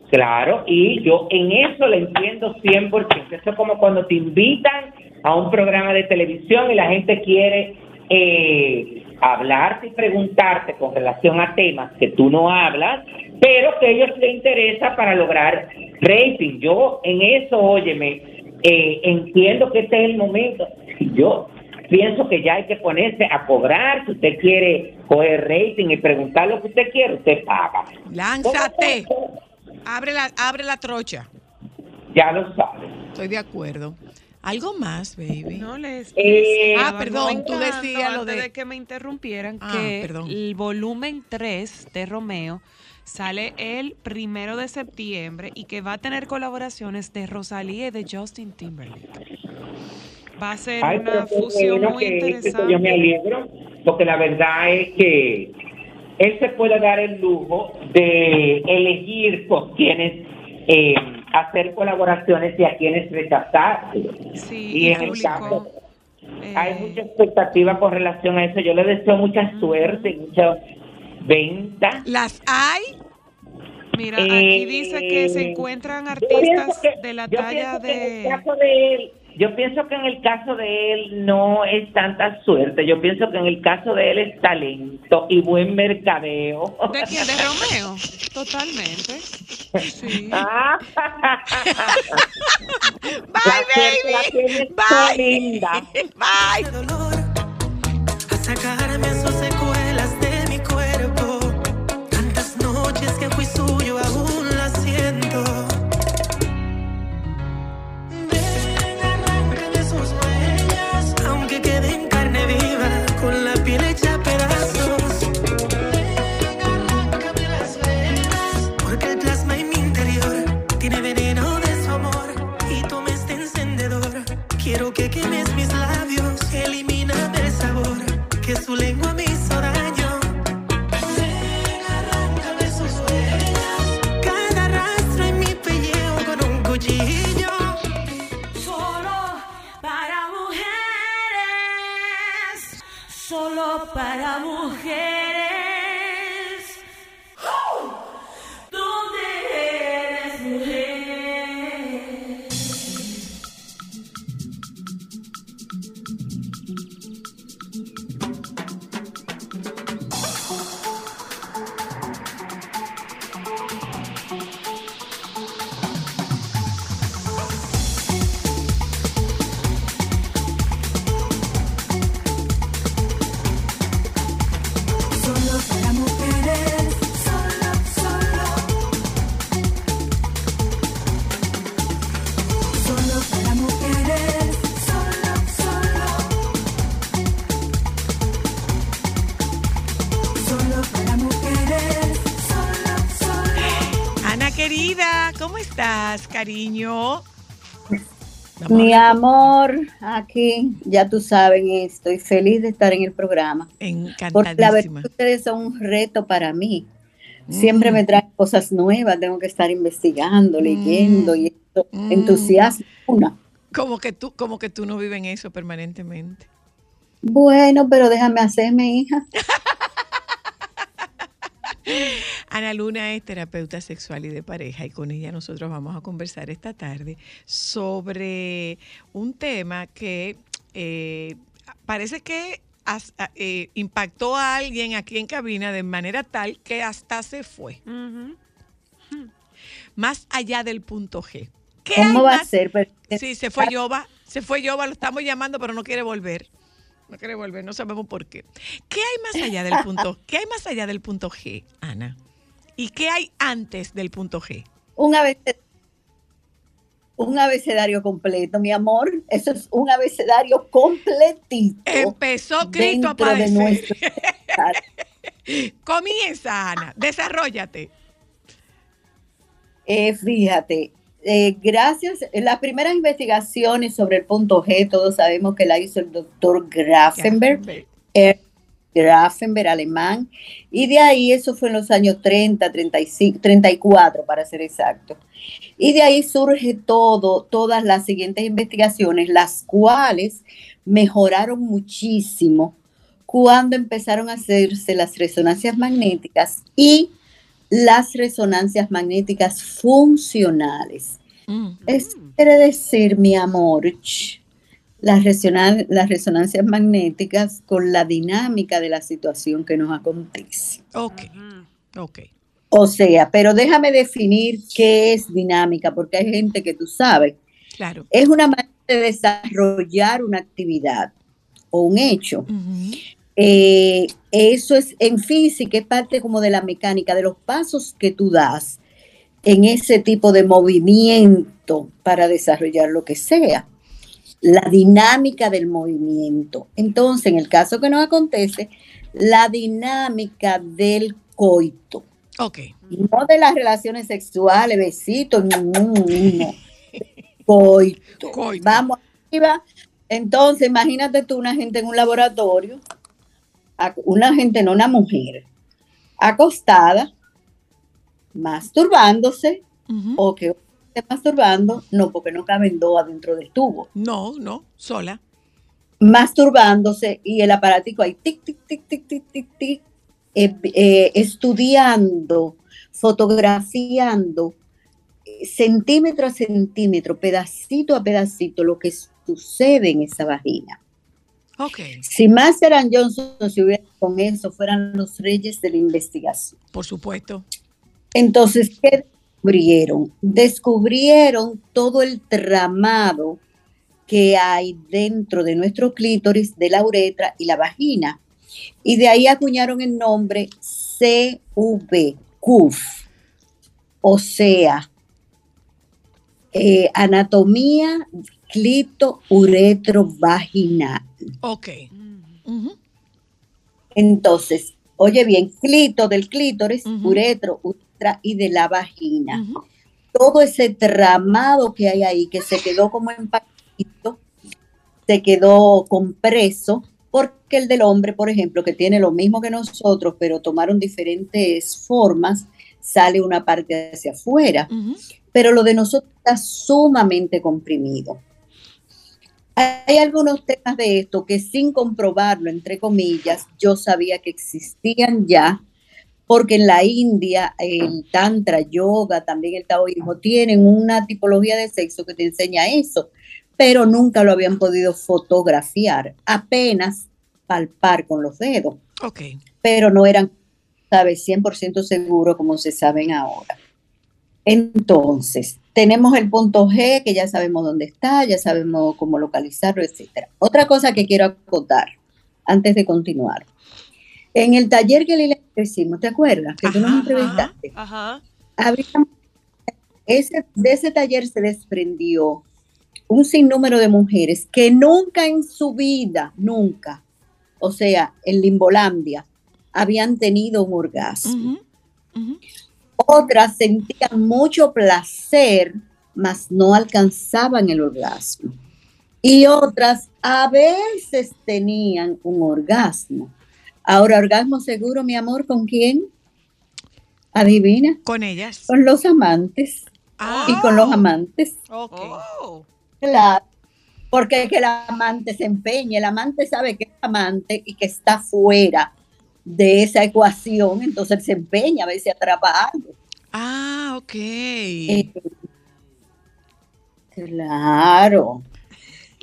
Claro, y yo en eso le entiendo 100%. Eso es como cuando te invitan a un programa de televisión y la gente quiere eh, hablarte y preguntarte con relación a temas que tú no hablas, pero que a ellos les interesa para lograr rating. Yo en eso, óyeme, eh, entiendo que este es el momento. Yo pienso que ya hay que ponerse a cobrar. Si usted quiere coger rating y preguntar lo que usted quiere, usted paga. Lánzate, abre la, abre la trocha. Ya lo sabe. Estoy de acuerdo. Algo más, baby. No les. Eh, Ah, perdón, tú decías lo antes de- de que me interrumpieran Ah, que perdón. el volumen 3 de Romeo sale el primero de septiembre y que va a tener colaboraciones de Rosalía y de Justin Timberlake. Va a ser Ay, una fusión bueno muy interesante. Yo me alegro, porque la verdad es que él se puede dar el lujo de elegir con quienes eh, hacer colaboraciones y a quienes rechazar. Sí, y en el caso, eh, hay mucha expectativa con relación a eso. Yo le deseo mucha suerte, y mucha venta. Las hay. Mira, aquí Eh, dice que se encuentran yo pienso artistas que- de la talla en el de. caso de él, yo pienso que en el caso de él no es tanta suerte. Yo pienso que en el caso de él es talento y buen mercadeo. ¿De quién? ¿De Romeo? Totalmente. Sí. Ah. Bye, La baby. linda. Bye. Para mujeres. Cariño? Mi amor, aquí ya tú saben, estoy feliz de estar en el programa. Porque la verdad ustedes son un reto para mí. Siempre Mm. me traen cosas nuevas, tengo que estar investigando, leyendo y esto Mm. entusiasma una. Como que tú, como que tú no vives en eso permanentemente. Bueno, pero déjame hacerme, hija. Ana Luna es terapeuta sexual y de pareja y con ella nosotros vamos a conversar esta tarde sobre un tema que eh, parece que as- a- eh, impactó a alguien aquí en cabina de manera tal que hasta se fue, Ujú. más allá del punto G. ¿Qué ¿Cómo va a ser? Pero- Sí, se fue Yoba, se fue Yoba, lo estamos llamando, pero no quiere volver. No quiere volver, no sabemos por qué. ¿Qué hay más allá del punto? ¿Qué hay más allá del punto G, Ana? ¿Y qué hay antes del punto G? Un abecedario, un abecedario completo, mi amor. Eso es un abecedario completito. Empezó Cristo a dentro de padecer. nuestro Comienza, Ana, desarrollate. Eh, fíjate, eh, gracias. Las primeras investigaciones sobre el punto G, todos sabemos que la hizo el doctor Grafenberg, Ernst Grafenberg, alemán, y de ahí eso fue en los años 30, 35, 34 para ser exacto. Y de ahí surge todo, todas las siguientes investigaciones, las cuales mejoraron muchísimo cuando empezaron a hacerse las resonancias magnéticas y las resonancias magnéticas funcionales. Mm. Eso quiere decir, mi amor, las, resonan- las resonancias magnéticas con la dinámica de la situación que nos acontece. Ok, ok. O sea, pero déjame definir qué es dinámica, porque hay gente que tú sabes, Claro. es una manera de desarrollar una actividad o un hecho. Eh, eso es en física, es parte como de la mecánica, de los pasos que tú das en ese tipo de movimiento para desarrollar lo que sea. la dinámica del movimiento. Entonces, en el caso que nos acontece, la dinámica del coito, Ok. no de las relaciones sexuales, besitos, no, coito. Coito. Vamos arriba. Entonces, imagínate tú una gente en un laboratorio, una gente, no una mujer, acostada, masturbándose, o que esté masturbando, no, porque no caben dos adentro del tubo, No, no, sola. masturbándose y el aparatico ahí, tic, tic, tic, tic, tic, tic, tic, eh, eh, estudiando, fotografiando, eh, centímetro a centímetro, pedacito a pedacito, lo que sucede en esa vagina. Si Master and Johnson se hubiera con eso, fueran los reyes de la investigación. por supuesto. Entonces, ¿qué descubrieron? Descubrieron todo el tramado que hay dentro de nuestro clítoris, de la uretra y la vagina. Y de ahí acuñaron el nombre CV, CUF, o sea, eh, anatomía clito-uretro-vaginal. Ok. Ujú. Entonces, oye bien, clito del clítoris, uretro, uretra y de la vagina. Todo ese tramado que hay ahí, que se quedó como empaquetito, se quedó compreso, porque el del hombre, por ejemplo, que tiene lo mismo que nosotros, pero tomaron diferentes formas, sale una parte hacia afuera, pero lo de nosotros está sumamente comprimido. Hay algunos temas de esto que sin comprobarlo, entre comillas, yo sabía que existían ya, porque en la India el tantra, yoga, también el taoísmo tienen una tipología de sexo que te enseña eso, pero nunca lo habían podido fotografiar, apenas palpar con los dedos, Ok. pero no eran, sabes, 100% seguros como se saben ahora. Entonces, tenemos el punto G, que ya sabemos dónde está, ya sabemos cómo localizarlo, etcétera. Otra cosa que quiero acotar antes de continuar. En el taller que Lila hicimos, ¿te acuerdas? Que tú nos Ajá, entrevistaste. Ajá. Había- ese, de ese taller se desprendió un sinnúmero de mujeres que nunca en su vida, nunca, o sea, en Limbolandia, habían tenido un orgasmo. Ujú. Otras sentían mucho placer, mas no alcanzaban el orgasmo. Y otras a veces tenían un orgasmo. Ahora, orgasmo seguro, mi amor, ¿con quién? Adivina, Con ellas. con los amantes. Ah, Y con los amantes, ok. Oh. claro. Porque es que el amante se empeña, el amante sabe que es amante y que está fuera de esa ecuación, entonces él se empeña a ver si atrapa algo. Ah, ok. Eh, claro.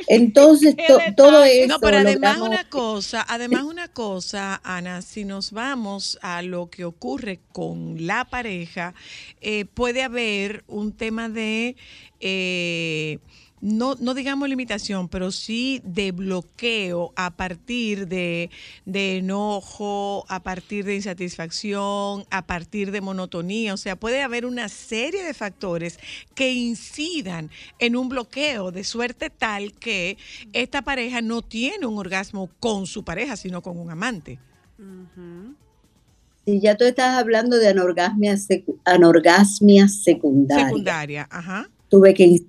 Entonces, to- todo eso. No, pero además logramos- una cosa, además una cosa, Ana, si nos vamos a lo que ocurre con la pareja, eh, puede haber un tema de, eh, no, no digamos limitación, pero sí de bloqueo a partir de, de enojo, a partir de insatisfacción, a partir de monotonía. O sea, puede haber una serie de factores que incidan en un bloqueo de suerte tal que esta pareja no tiene un orgasmo con su pareja, sino con un amante. Ya tú estás hablando de anorgasmia, anorgasmia secundaria. Secundaria, ajá. Tuve que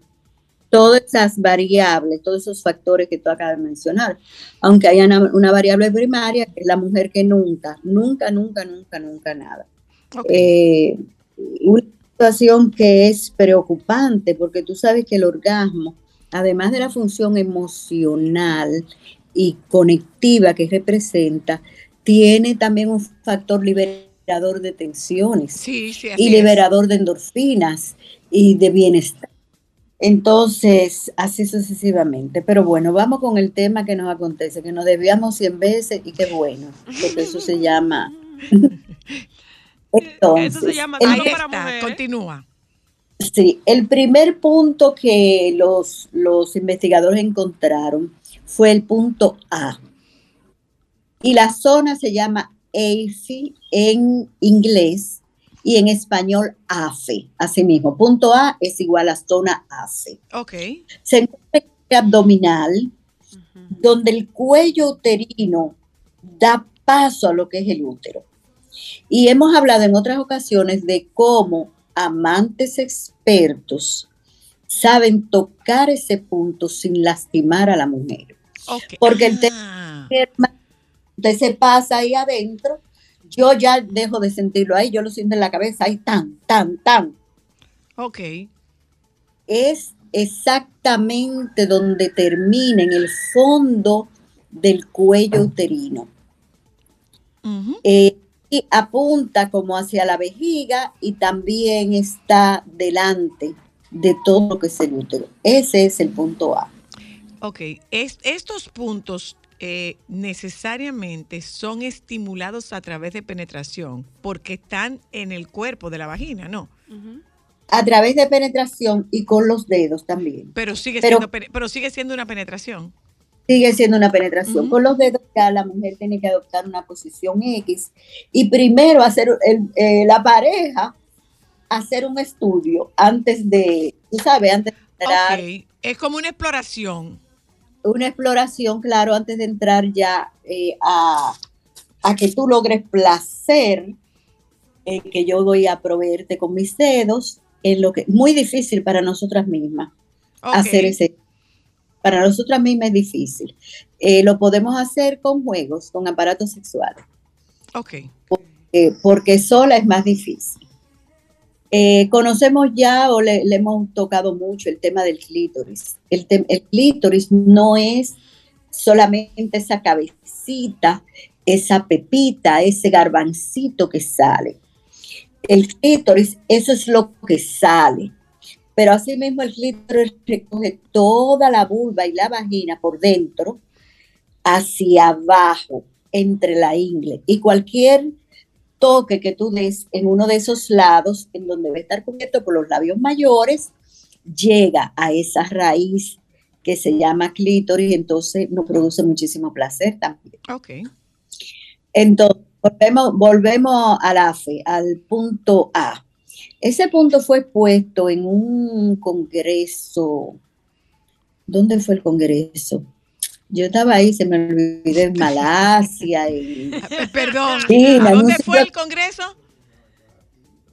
todas esas variables, todos esos factores que tú acabas de mencionar, aunque haya una, una variable primaria, que es la mujer que nunca, nunca, nunca, nunca, nunca nada. Eh, una situación que es preocupante porque tú sabes que el orgasmo, además de la función emocional y conectiva que representa, tiene también un factor liberador de tensiones sí, sí, así y es. liberador de endorfinas y de bienestar. Entonces, así sucesivamente. Pero bueno, vamos con el tema que nos acontece, que nos desviamos 100 veces y qué bueno, porque eso se llama. Entonces, Eso se llama el- Ahí para continúa. Sí, el primer punto que los, los investigadores encontraron fue el punto A. Y la zona se llama AFI en inglés y en español AFE. Asimismo, punto A es igual a zona AFE. Ok. Se encuentra en abdominal, donde el cuello uterino da paso a lo que es el útero. Y hemos hablado en otras ocasiones de cómo amantes expertos saben tocar ese punto sin lastimar a la mujer. Ok. Porque el Ah, Usted se pasa ahí adentro, yo ya dejo de sentirlo ahí, yo lo siento en la cabeza, ahí tan, tan, tan. ok. Es exactamente donde termina en el fondo del cuello uterino. Eh, y apunta como hacia la vejiga y también está delante de todo lo que es el útero. Ese es el punto A. Ok, es- estos puntos eh, necesariamente son estimulados a través de penetración porque están en el cuerpo de la vagina, ¿no? A través de penetración y con los dedos también. Pero sigue, Pero- siendo, pero sigue siendo una penetración. Sigue siendo una penetración. Con los dedos ya la mujer tiene que adoptar una posición X y primero hacer el- eh, la pareja, hacer un estudio antes de, tú sabes, antes de entrar, Ok, es como una exploración. Una exploración, claro, antes de entrar ya eh, a, a que tú logres placer, eh, que yo voy a proveerte con mis dedos, en lo que muy difícil para nosotras mismas hacer ese. Para nosotras mismas es difícil. Eh, lo podemos hacer con juegos, con aparatos sexuales, ok. porque sola es más difícil. Eh, conocemos ya o le, hemos tocado mucho el tema del clítoris. El, tem- el clítoris no es solamente esa cabecita, esa pepita, ese garbancito que sale. El clítoris, eso es lo que sale. Pero asimismo el clítoris recoge toda la vulva y la vagina por dentro hacia abajo, entre la ingle. Y cualquier toque que tú des en uno de esos lados, en donde va a estar cubierto por los labios mayores, llega a esa raíz que se llama clítoris, entonces nos produce muchísimo placer también. Ok. Entonces, volvemos, volvemos a la fe, al punto A. Ese punto fue puesto en un congreso. ¿Dónde fue el congreso? Yo estaba ahí, se me olvidó en Malasia. Eh, Perdón, China, ¿a en un dónde fue el congreso?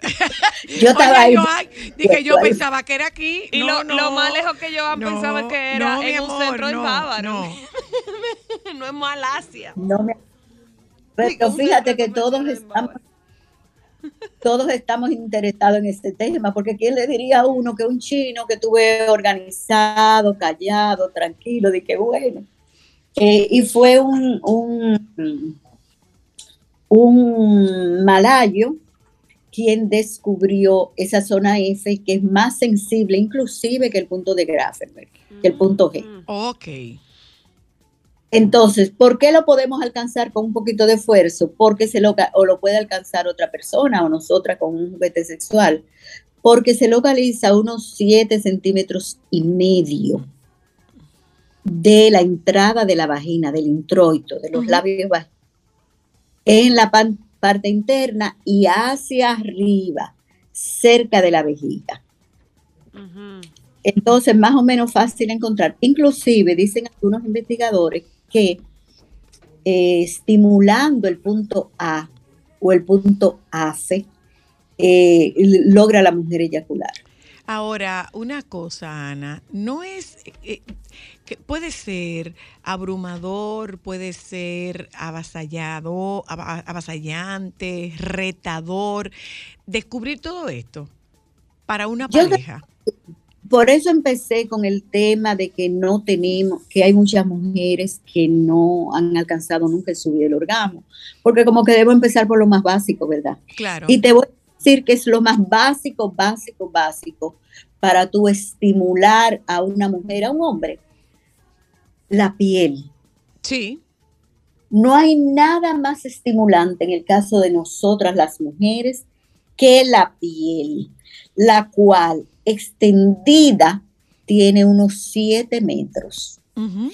Yo estaba Oye, ahí. dije, yo pensaba que era aquí. Y No, lo, no. lo más lejos que yo No, pensaba que era en un centro en Bávaro. no. No, es Malasia. No me- Pero fíjate que todos estamos, todos estamos interesados en este tema, porque ¿quién le diría a uno que un chino que tuve organizado, callado, tranquilo, de que bueno? Eh, y fue un, un, un malayo quien descubrió esa zona F que es más sensible inclusive que el punto de Grafenberg, que el punto G. Mm. Ok. Entonces, ¿por qué lo podemos alcanzar con un poquito de esfuerzo? Porque se lo, o lo puede alcanzar otra persona o nosotras con un juguete sexual. Porque se localiza a unos 7 centímetros y medio de la entrada de la vagina, del introito, de los labios vaginales, en la parte interna y hacia arriba, cerca de la vejiga. Entonces, más o menos fácil encontrar. Inclusive, dicen algunos investigadores que eh, estimulando el punto A o el punto AFE, eh, logra la mujer eyacular. Ahora, una cosa, Ana, no es eh, que puede ser abrumador, puede ser avasallado, ava- avasallante, retador, descubrir todo esto para una Yo pareja. Por eso empecé con el tema de que no tenemos, que hay muchas mujeres que no han alcanzado nunca el subir el orgasmo, porque como que debo empezar por lo más básico, ¿verdad? Claro. Y te voy a decir que es lo más básico, básico, básico para tú estimular a una mujer, a un hombre. La piel. Sí, No hay nada más estimulante en el caso de nosotras las mujeres que la piel, la cual extendida tiene unos 7 metros. ujú,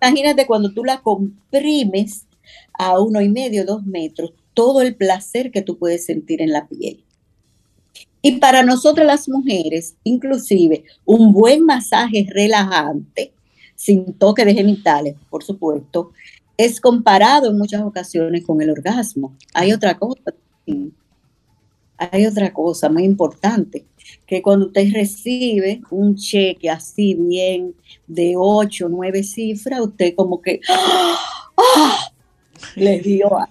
Imagínate cuando tú la comprimes a uno y medio, dos metros, todo el placer que tú puedes sentir en la piel. Y para nosotras las mujeres, inclusive, un buen masaje relajante sin toque de genitales, por supuesto, es comparado en muchas ocasiones con el orgasmo. Hay otra cosa, hay otra cosa muy importante, que cuando usted recibe un cheque así bien de 8 o 9 cifras, usted como que ¡ah! le dio a-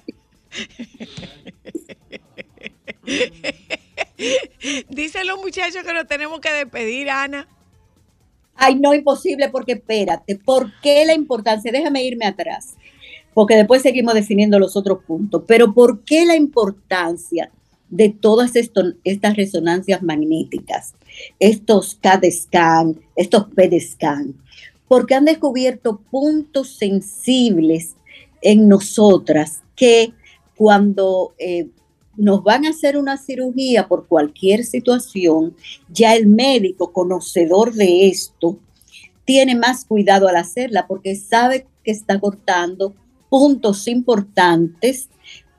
Dicen los muchachos que nos tenemos que despedir, Ana. Ay, no, imposible, porque espérate, ¿por qué la importancia? Déjame irme atrás, porque después seguimos definiendo los otros puntos, pero ¿por qué la importancia de todas estas resonancias magnéticas, estos CAT scan, estos PET scan? Porque han descubierto puntos sensibles en nosotras que cuando eh, nos van a hacer una cirugía por cualquier situación, ya el médico conocedor de esto tiene más cuidado al hacerla porque sabe que está cortando puntos importantes,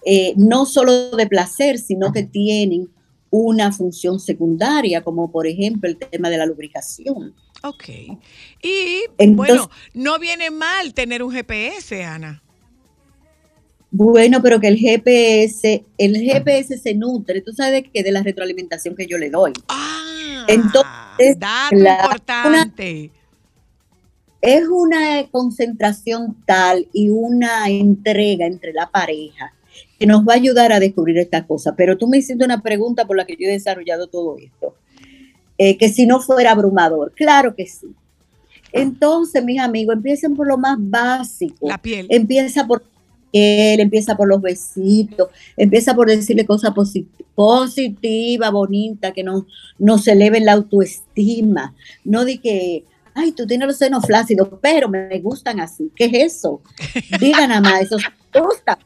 eh, no solo de placer, sino que tienen una función secundaria, como por ejemplo el tema de la lubricación. Ok. Y Entonces- bueno, no viene mal tener un GPS, Ana. Bueno, pero que el GPS, el GPS se nutre, tú sabes que de la retroalimentación que yo le doy. Ah, Entonces, dato la- importante. es una concentración tal y una entrega entre la pareja que nos va a ayudar a descubrir esta cosa. Pero tú me hiciste una pregunta por la que yo he desarrollado todo esto. Eh, que si no fuera abrumador, claro que sí. Entonces, mis amigos, empiecen por lo más básico. La piel. Empieza por él, empieza por los besitos, empieza por decirle cosas posi- positivas, bonitas, que nos, nos eleven la autoestima. No de que, ay, tú tienes los senos flácidos, pero me gustan así. ¿Qué es eso? Diga nada más, eso me gusta.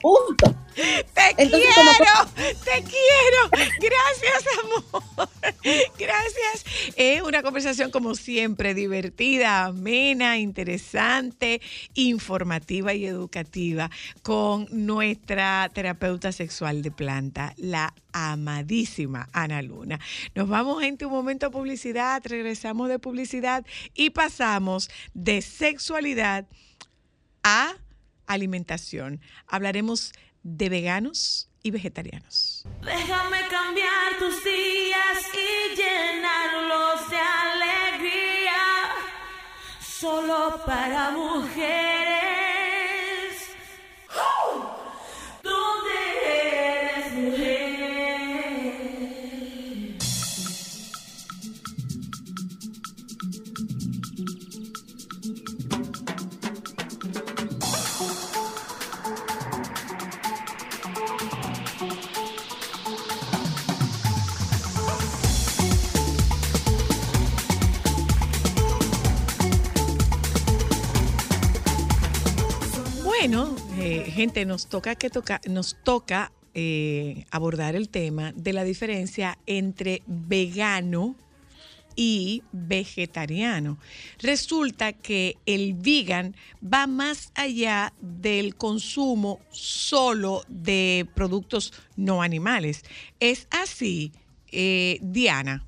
Punto. Te Entonces, como- quiero, te quiero. Gracias, amor. Gracias. Es una conversación como siempre, divertida, amena, interesante, informativa y educativa con nuestra terapeuta sexual de planta, la amadísima Ana Luna. Nos vamos gente un momento a publicidad, regresamos de publicidad y pasamos de sexualidad a alimentación. Hablaremos de veganos y vegetarianos. Déjame cambiar tus días y llenarlos de alegría. Solo para mujeres. Bueno, eh, gente, nos toca que toca, nos toca eh, abordar el tema de la diferencia entre vegano y vegetariano. Resulta que el vegan va más allá del consumo solo de productos no animales. Es así, eh, Diana.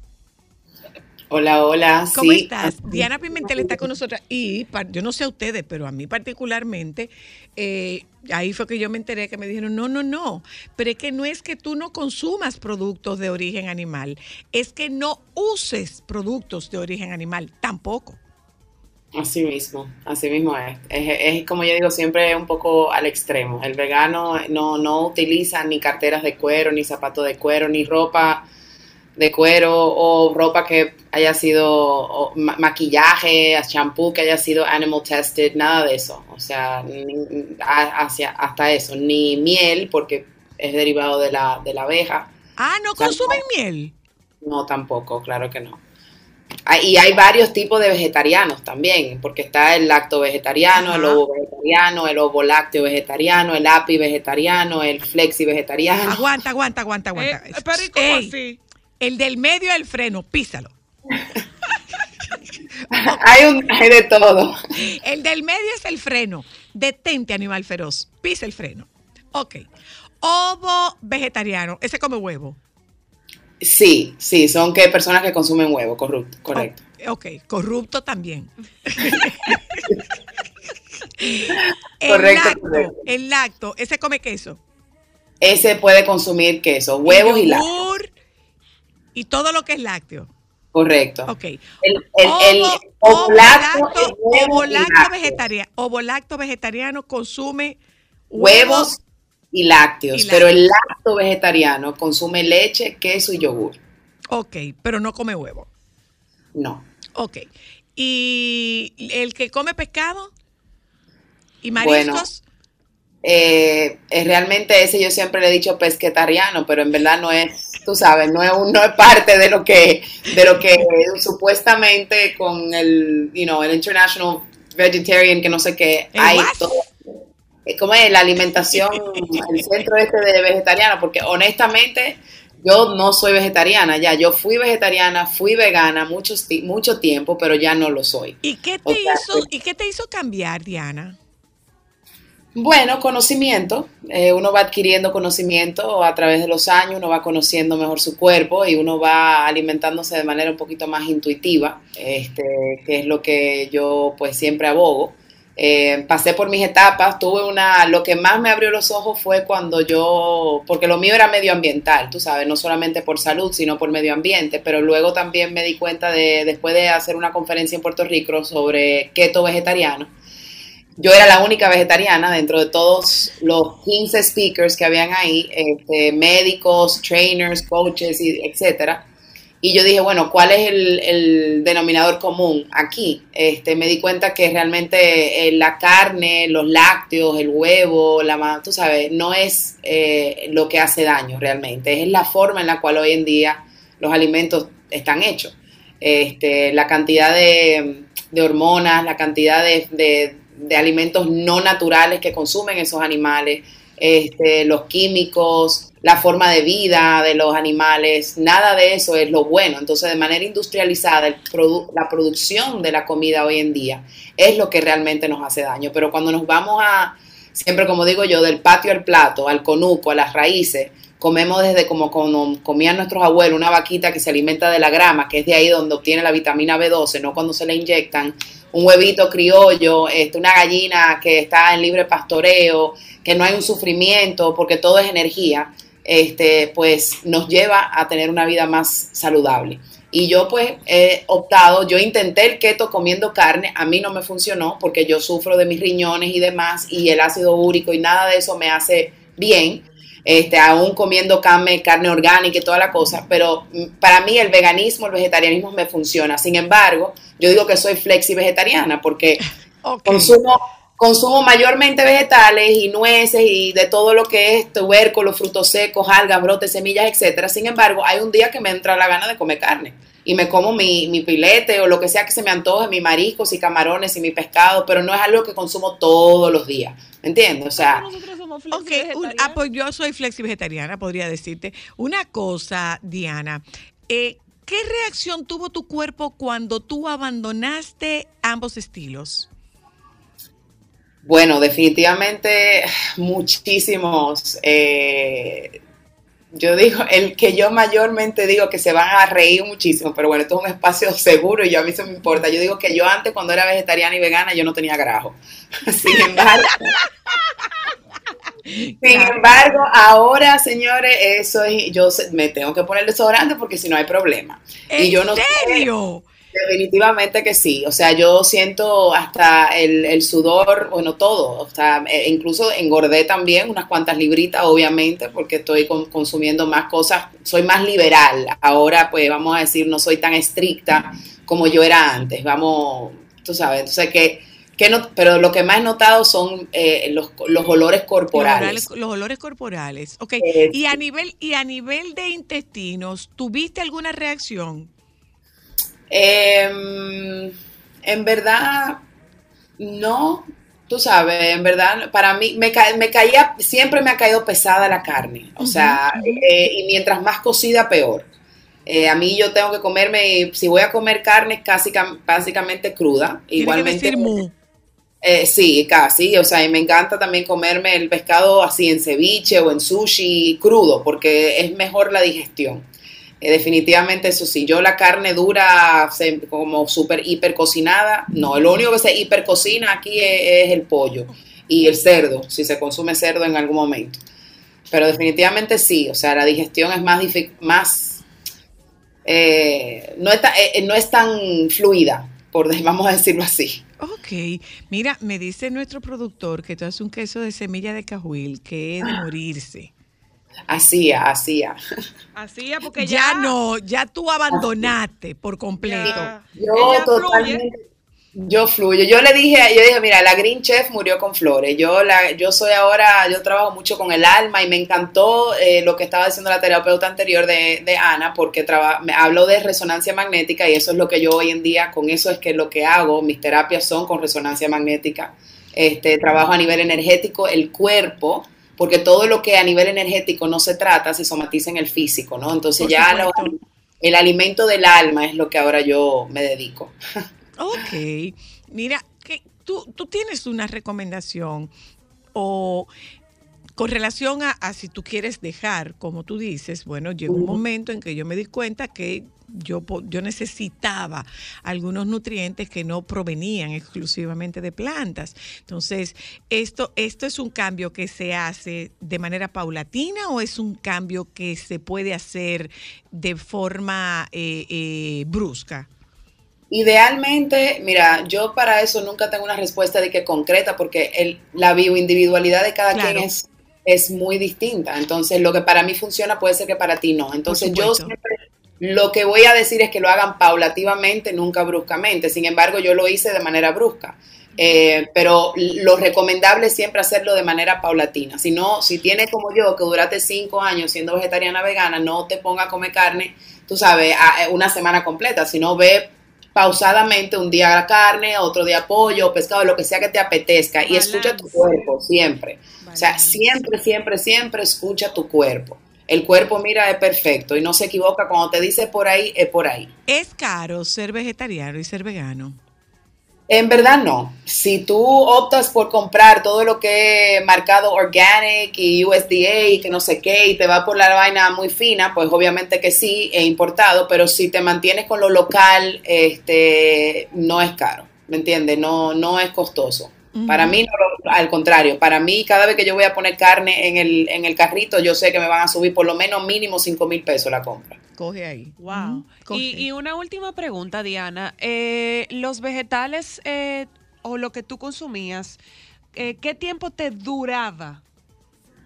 Hola, hola. ¿Cómo sí. estás? Diana Pimentel está con nosotros y yo no sé a ustedes, pero a mí particularmente, eh, ahí fue que yo me enteré que me dijeron, no, no, no, pero es que no es que tú no consumas productos de origen animal, es que no uses productos de origen animal, tampoco. Así mismo, así mismo es. es. es como yo digo siempre un poco al extremo. El vegano no, no utiliza ni carteras de cuero, ni zapatos de cuero, ni ropa de cuero o ropa que haya sido o ma- maquillaje, champú que haya sido animal tested, nada de eso. O sea, ni- a- hacia, hasta eso, ni miel porque es derivado de la, de la abeja. Ah, ¿no consumen miel? No, tampoco, claro que no. Ah, Y hay varios tipos de vegetarianos también, porque está el lacto vegetariano, el ovo vegetariano, el ovo lácteo vegetariano, el api vegetariano, el flexi vegetariano. Aguanta, aguanta, aguanta, aguanta. Eh, pero ¿y cómo Ey, así? El del medio del freno, písalo. hay, un- hay de todo. El del medio es el freno. Detente, animal feroz. Pisa el freno. Ok. Ovo vegetariano. Ese come huevo. Sí, sí, son que personas que consumen huevo, corrupto, correcto. Ok, corrupto también. El Correcto, lacto, correcto. el lacto, ese come queso. Ese puede consumir queso, huevos y yogur Y todo lo que es lácteo. Correcto. Ok. El, el, el Ovo- ovolacto ovolacto- y vegetariano, ovolacto vegetariano consume huevos y lácteos, y pero el lacto vegetariano consume leche, queso y yogur. Ok, pero no come huevo. No. Ok. ¿Y el que come pescado? ¿Y Bueno, mariscos? Eh, es realmente ese yo siempre le he dicho pesquetariano, pero en verdad no es, tú sabes, no es, un- no es parte de lo que, de lo que supuestamente con el, you know, el International Vegetarian, que no sé qué, ¿El hay what? todo. eh, ¿Cómo es la alimentación, el centro este de vegetariano? Porque honestamente yo no soy vegetariana ya, yo fui vegetariana, fui vegana mucho, mucho tiempo, pero ya no lo soy. ¿Y qué te o sea, hizo, ¿y qué te hizo cambiar, Diana? Bueno, conocimiento. Eh, uno va adquiriendo conocimiento a través de los años, uno va conociendo mejor su cuerpo y uno va alimentándose de manera un poquito más intuitiva, este, que es lo que yo pues siempre abogo. Eh, pasé por mis etapas, tuve una, lo que más me abrió los ojos fue cuando yo, porque lo mío era medioambiental, tú sabes, no solamente por salud, sino por medio ambiente, pero luego también me di cuenta de, después de hacer una conferencia en Puerto Rico sobre keto vegetariano, yo era la única vegetariana dentro de todos los 15 speakers que habían ahí, este, médicos, trainers, coaches, etcétera. Y yo dije, bueno, ¿cuál es el, denominador común aquí? Este, me di cuenta que realmente eh, la carne, los lácteos, el huevo, la, tú sabes, no es eh, lo que hace daño realmente, es la forma en la cual hoy en día los alimentos están hechos. Este, la cantidad de, hormonas, la cantidad de- de alimentos no naturales que consumen esos animales, este, los químicos, la forma de vida de los animales, nada de eso es lo bueno. Entonces, de manera industrializada, la producción de la comida hoy en día es lo que realmente nos hace daño. Pero cuando nos vamos a, siempre como digo yo, del patio al plato, al conuco, a las raíces, comemos desde como, como comían nuestros abuelos, una vaquita que se alimenta de la grama, que es de ahí donde obtiene la vitamina B12, no cuando se le inyectan un huevito criollo, este, una gallina que está en libre pastoreo, que no hay un sufrimiento porque todo es energía, este, pues nos lleva a tener una vida más saludable. Y yo pues he optado, yo intenté el keto comiendo carne, a mí no me funcionó porque yo sufro de mis riñones y demás y el ácido úrico y nada de eso me hace bien, este, aún comiendo carne, carne orgánica y toda la cosa, pero mm, para mí el veganismo, el vegetarianismo me funciona. Sin embargo, yo digo que soy flexi vegetariana porque consumo, consumo mayormente vegetales y nueces y de todo lo que es tubérculos, frutos secos, algas, brotes, semillas, etcétera. Sin embargo, hay un día que me entra la gana de comer carne y me como mi, mi pilete o lo que sea que se me antoje, mi mariscos y camarones y mi pescado, pero no es algo que consumo todos los días. ¿Me entiendes? O sea, Nosotros somos Ok, flexi un- ah, pues yo soy flexi vegetariana, podría decirte. Una cosa, Diana, eh, ¿qué reacción tuvo tu cuerpo cuando tú abandonaste ambos estilos? Bueno, definitivamente muchísimos. eh, yo digo, el que yo mayormente digo que se van a reír muchísimo, pero bueno, esto es un espacio seguro y yo a mí eso me importa. Yo digo que yo antes, cuando era vegetariana y vegana, yo no tenía grajo. Sin embargo, sin embargo, ahora, señores, eso es, yo se- me tengo que poner desodorante porque si no hay problema. ¿En y yo no sé- serio? Definitivamente que sí, o sea, yo siento hasta el, el sudor, bueno, todo, o sea, e- incluso engordé también unas cuantas libritas, obviamente, porque estoy con- consumiendo más cosas, soy más liberal, ahora pues vamos a decir, no soy tan estricta como yo era antes, vamos, tú sabes, entonces que, que no, pero lo que más he notado son eh, los, los olores Los corporales. olores, los olores corporales. Ok. Eh, y a nivel y a nivel de intestinos, ¿tuviste alguna reacción? Em, en verdad, no, tú sabes, en verdad, para mí me, ca- me caía, siempre me ha caído pesada la carne, o sea, eh, y mientras más cocida, peor. Eh, a mí yo tengo que comerme, si voy a comer carne, casi cam- básicamente cruda, Tiene que igualmente. decir. Eh, sí, casi, o sea, y me encanta también comerme el pescado así en ceviche o en sushi crudo, porque es mejor la digestión. Eh, definitivamente eso sí, yo la carne dura como súper hiper cocinada, no, lo único que se hiper cocina aquí es, es el pollo y el cerdo, si se consume cerdo en algún momento. Pero definitivamente sí, o sea, la digestión es más, más eh, no, es eh, no es tan fluida, por, vamos a decirlo así. Ok, mira, me dice nuestro productor que tú haces un queso de semilla de cajuil que es de morirse. Hacía, hacía. Así es, porque Ya ya, no, ya tú abandonaste por completo. ya- Yo ella fluye. totalmente. Yo fluyo. Yo le dije, yo dije, mira, la Green Chef murió con flores. Yo la, yo soy ahora, yo trabajo mucho con el alma y me encantó eh, lo que estaba diciendo la terapeuta anterior de, de Ana, porque traba- me hablo de resonancia magnética y eso es lo que yo hoy en día, con eso es que lo que hago, mis terapias son con resonancia magnética. Este, trabajo a nivel energético, el cuerpo, porque todo lo que a nivel energético no se trata se somatiza en el físico, ¿no? Entonces Por ya lo- el alimento del alma es lo que ahora yo me dedico. Ok, mira, que tú, tú tienes una recomendación o con relación a, a si tú quieres dejar, como tú dices, bueno, llegó un momento en que yo me di cuenta que yo, yo necesitaba algunos nutrientes que no provenían exclusivamente de plantas. Entonces, esto, ¿esto es un cambio que se hace de manera paulatina o es un cambio que se puede hacer de forma eh, eh, brusca? Idealmente, mira, yo para eso nunca tengo una respuesta de que concreta, porque el, la bioindividualidad de cada Claro. quien es, es muy distinta. Entonces, lo que para mí funciona puede ser que para ti no. Entonces, yo siempre lo que voy a decir es que lo hagan paulativamente, nunca bruscamente. Sin embargo, yo lo hice de manera brusca. Eh, pero lo recomendable es siempre hacerlo de manera paulatina. Si no, si tienes como yo, que duraste cinco años siendo vegetariana vegana, no te ponga a comer carne, tú sabes, a una semana completa, sino ve pausadamente un día carne, otro día pollo, pescado, lo que sea que te apetezca y escucha tu cuerpo siempre. O sea, siempre, siempre, siempre escucha tu cuerpo. El cuerpo, mira, es perfecto y no se equivoca. Cuando te dice por ahí, es por ahí. ¿Es caro ser vegetariano y ser vegano? En verdad no. Si tú optas por comprar todo lo que es marcado organic y USDA y que no sé qué y te va por la vaina muy fina, pues obviamente que sí, e importado, pero si te mantienes con lo local, este, no es caro, ¿me entiendes? No, no es costoso. Para mí, no lo- al contrario, para mí cada vez que yo voy a poner carne en el, en el carrito, yo sé que me van a subir por lo menos mínimo 5 mil pesos la compra. Coge ahí. Wow. Coge. Y, y una última pregunta, Diana. Eh, los vegetales eh, o lo que tú consumías, eh, ¿qué tiempo te duraba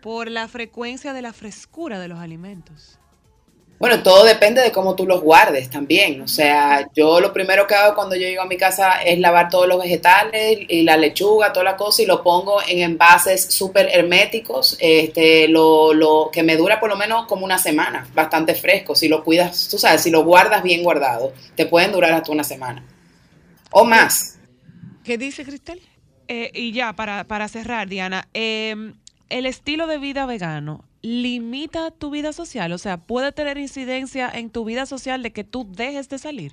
por la frecuencia de la frescura de los alimentos? Bueno, todo depende de cómo tú los guardes también. O sea, yo lo primero que hago cuando yo llego a mi casa es lavar todos los vegetales y la lechuga, toda la cosa, y lo pongo en envases súper herméticos, este, lo, lo que me dura por lo menos como una semana, bastante fresco. Si lo cuidas, tú sabes, si lo guardas bien guardado, te pueden durar hasta una semana. O más. ¿Qué dice Cristel? Eh, y ya, para, para cerrar, Diana, eh, ¿el estilo de vida vegano limita tu vida social? O sea, ¿puede tener incidencia en tu vida social de que tú dejes de salir?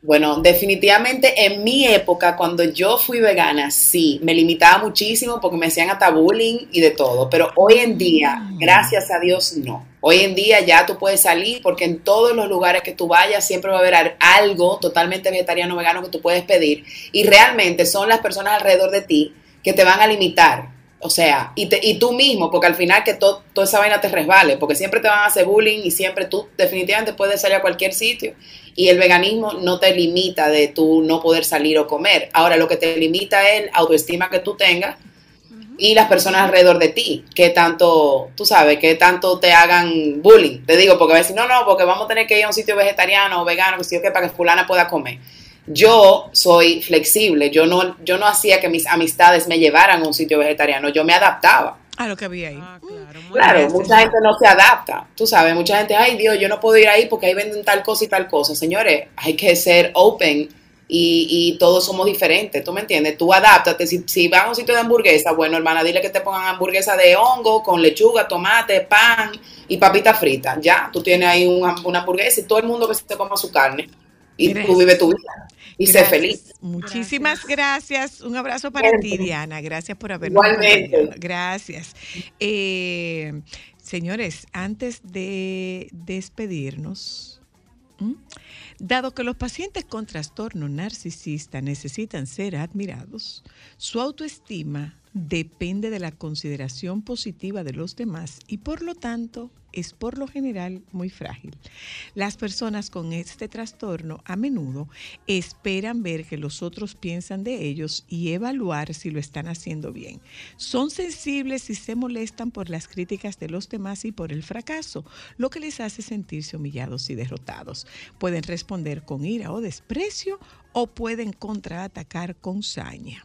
Bueno, definitivamente en mi época, cuando yo fui vegana, sí, me limitaba muchísimo porque me hacían hasta bullying y de todo. Pero hoy en día, gracias a Dios, no. Hoy en día ya tú puedes salir porque en todos los lugares que tú vayas siempre va a haber al- algo totalmente vegetariano vegano que tú puedes pedir. Y realmente son las personas alrededor de ti que te van a limitar. O sea, y, te- y tú mismo, porque al final que to- toda esa vaina te resbale, porque siempre te van a hacer bullying y siempre tú definitivamente puedes salir a cualquier sitio. Y el veganismo no te limita de tú no poder salir o comer. Ahora, lo que te limita es la autoestima que tú tengas y las personas alrededor de ti, que tanto, tú sabes, que tanto te hagan bullying. Te digo, porque a veces, no, no, porque vamos a tener que ir a un sitio vegetariano o vegano, que sí o qué, para que fulana pueda comer. Yo soy flexible, yo no, yo no hacía que mis amistades me llevaran a un sitio vegetariano, yo me adaptaba. A lo que había ahí. Ah, claro. Muy Claro, bien. mucha gente no se adapta, tú sabes, mucha gente, ay Dios, yo no puedo ir ahí porque ahí venden tal cosa y tal cosa. Señores, hay que ser open y, y todos somos diferentes, ¿tú me entiendes? Tú adáptate, si, si vas a un sitio de hamburguesa, bueno, hermana, dile que te pongan hamburguesa de hongo, con lechuga, tomate, pan y papita frita. Ya, tú tienes ahí una, una hamburguesa y todo el mundo que se coma su carne y tú vives tu vida y sé feliz. Muchísimas gracias. Un abrazo para ti, Diana. Gracias por habernos Igualmente. acompañado. Gracias. Eh, Señores, antes de despedirnos, ¿m? dado que los pacientes con trastorno narcisista necesitan ser admirados, su autoestima depende de la consideración positiva de los demás y por lo tanto es por lo general muy frágil. Las personas con este trastorno a menudo esperan ver que los otros piensan de ellos y evaluar si lo están haciendo bien. Son sensibles y se molestan por las críticas de los demás y por el fracaso, lo que les hace sentirse humillados y derrotados. Pueden responder con ira o desprecio o pueden contraatacar con saña.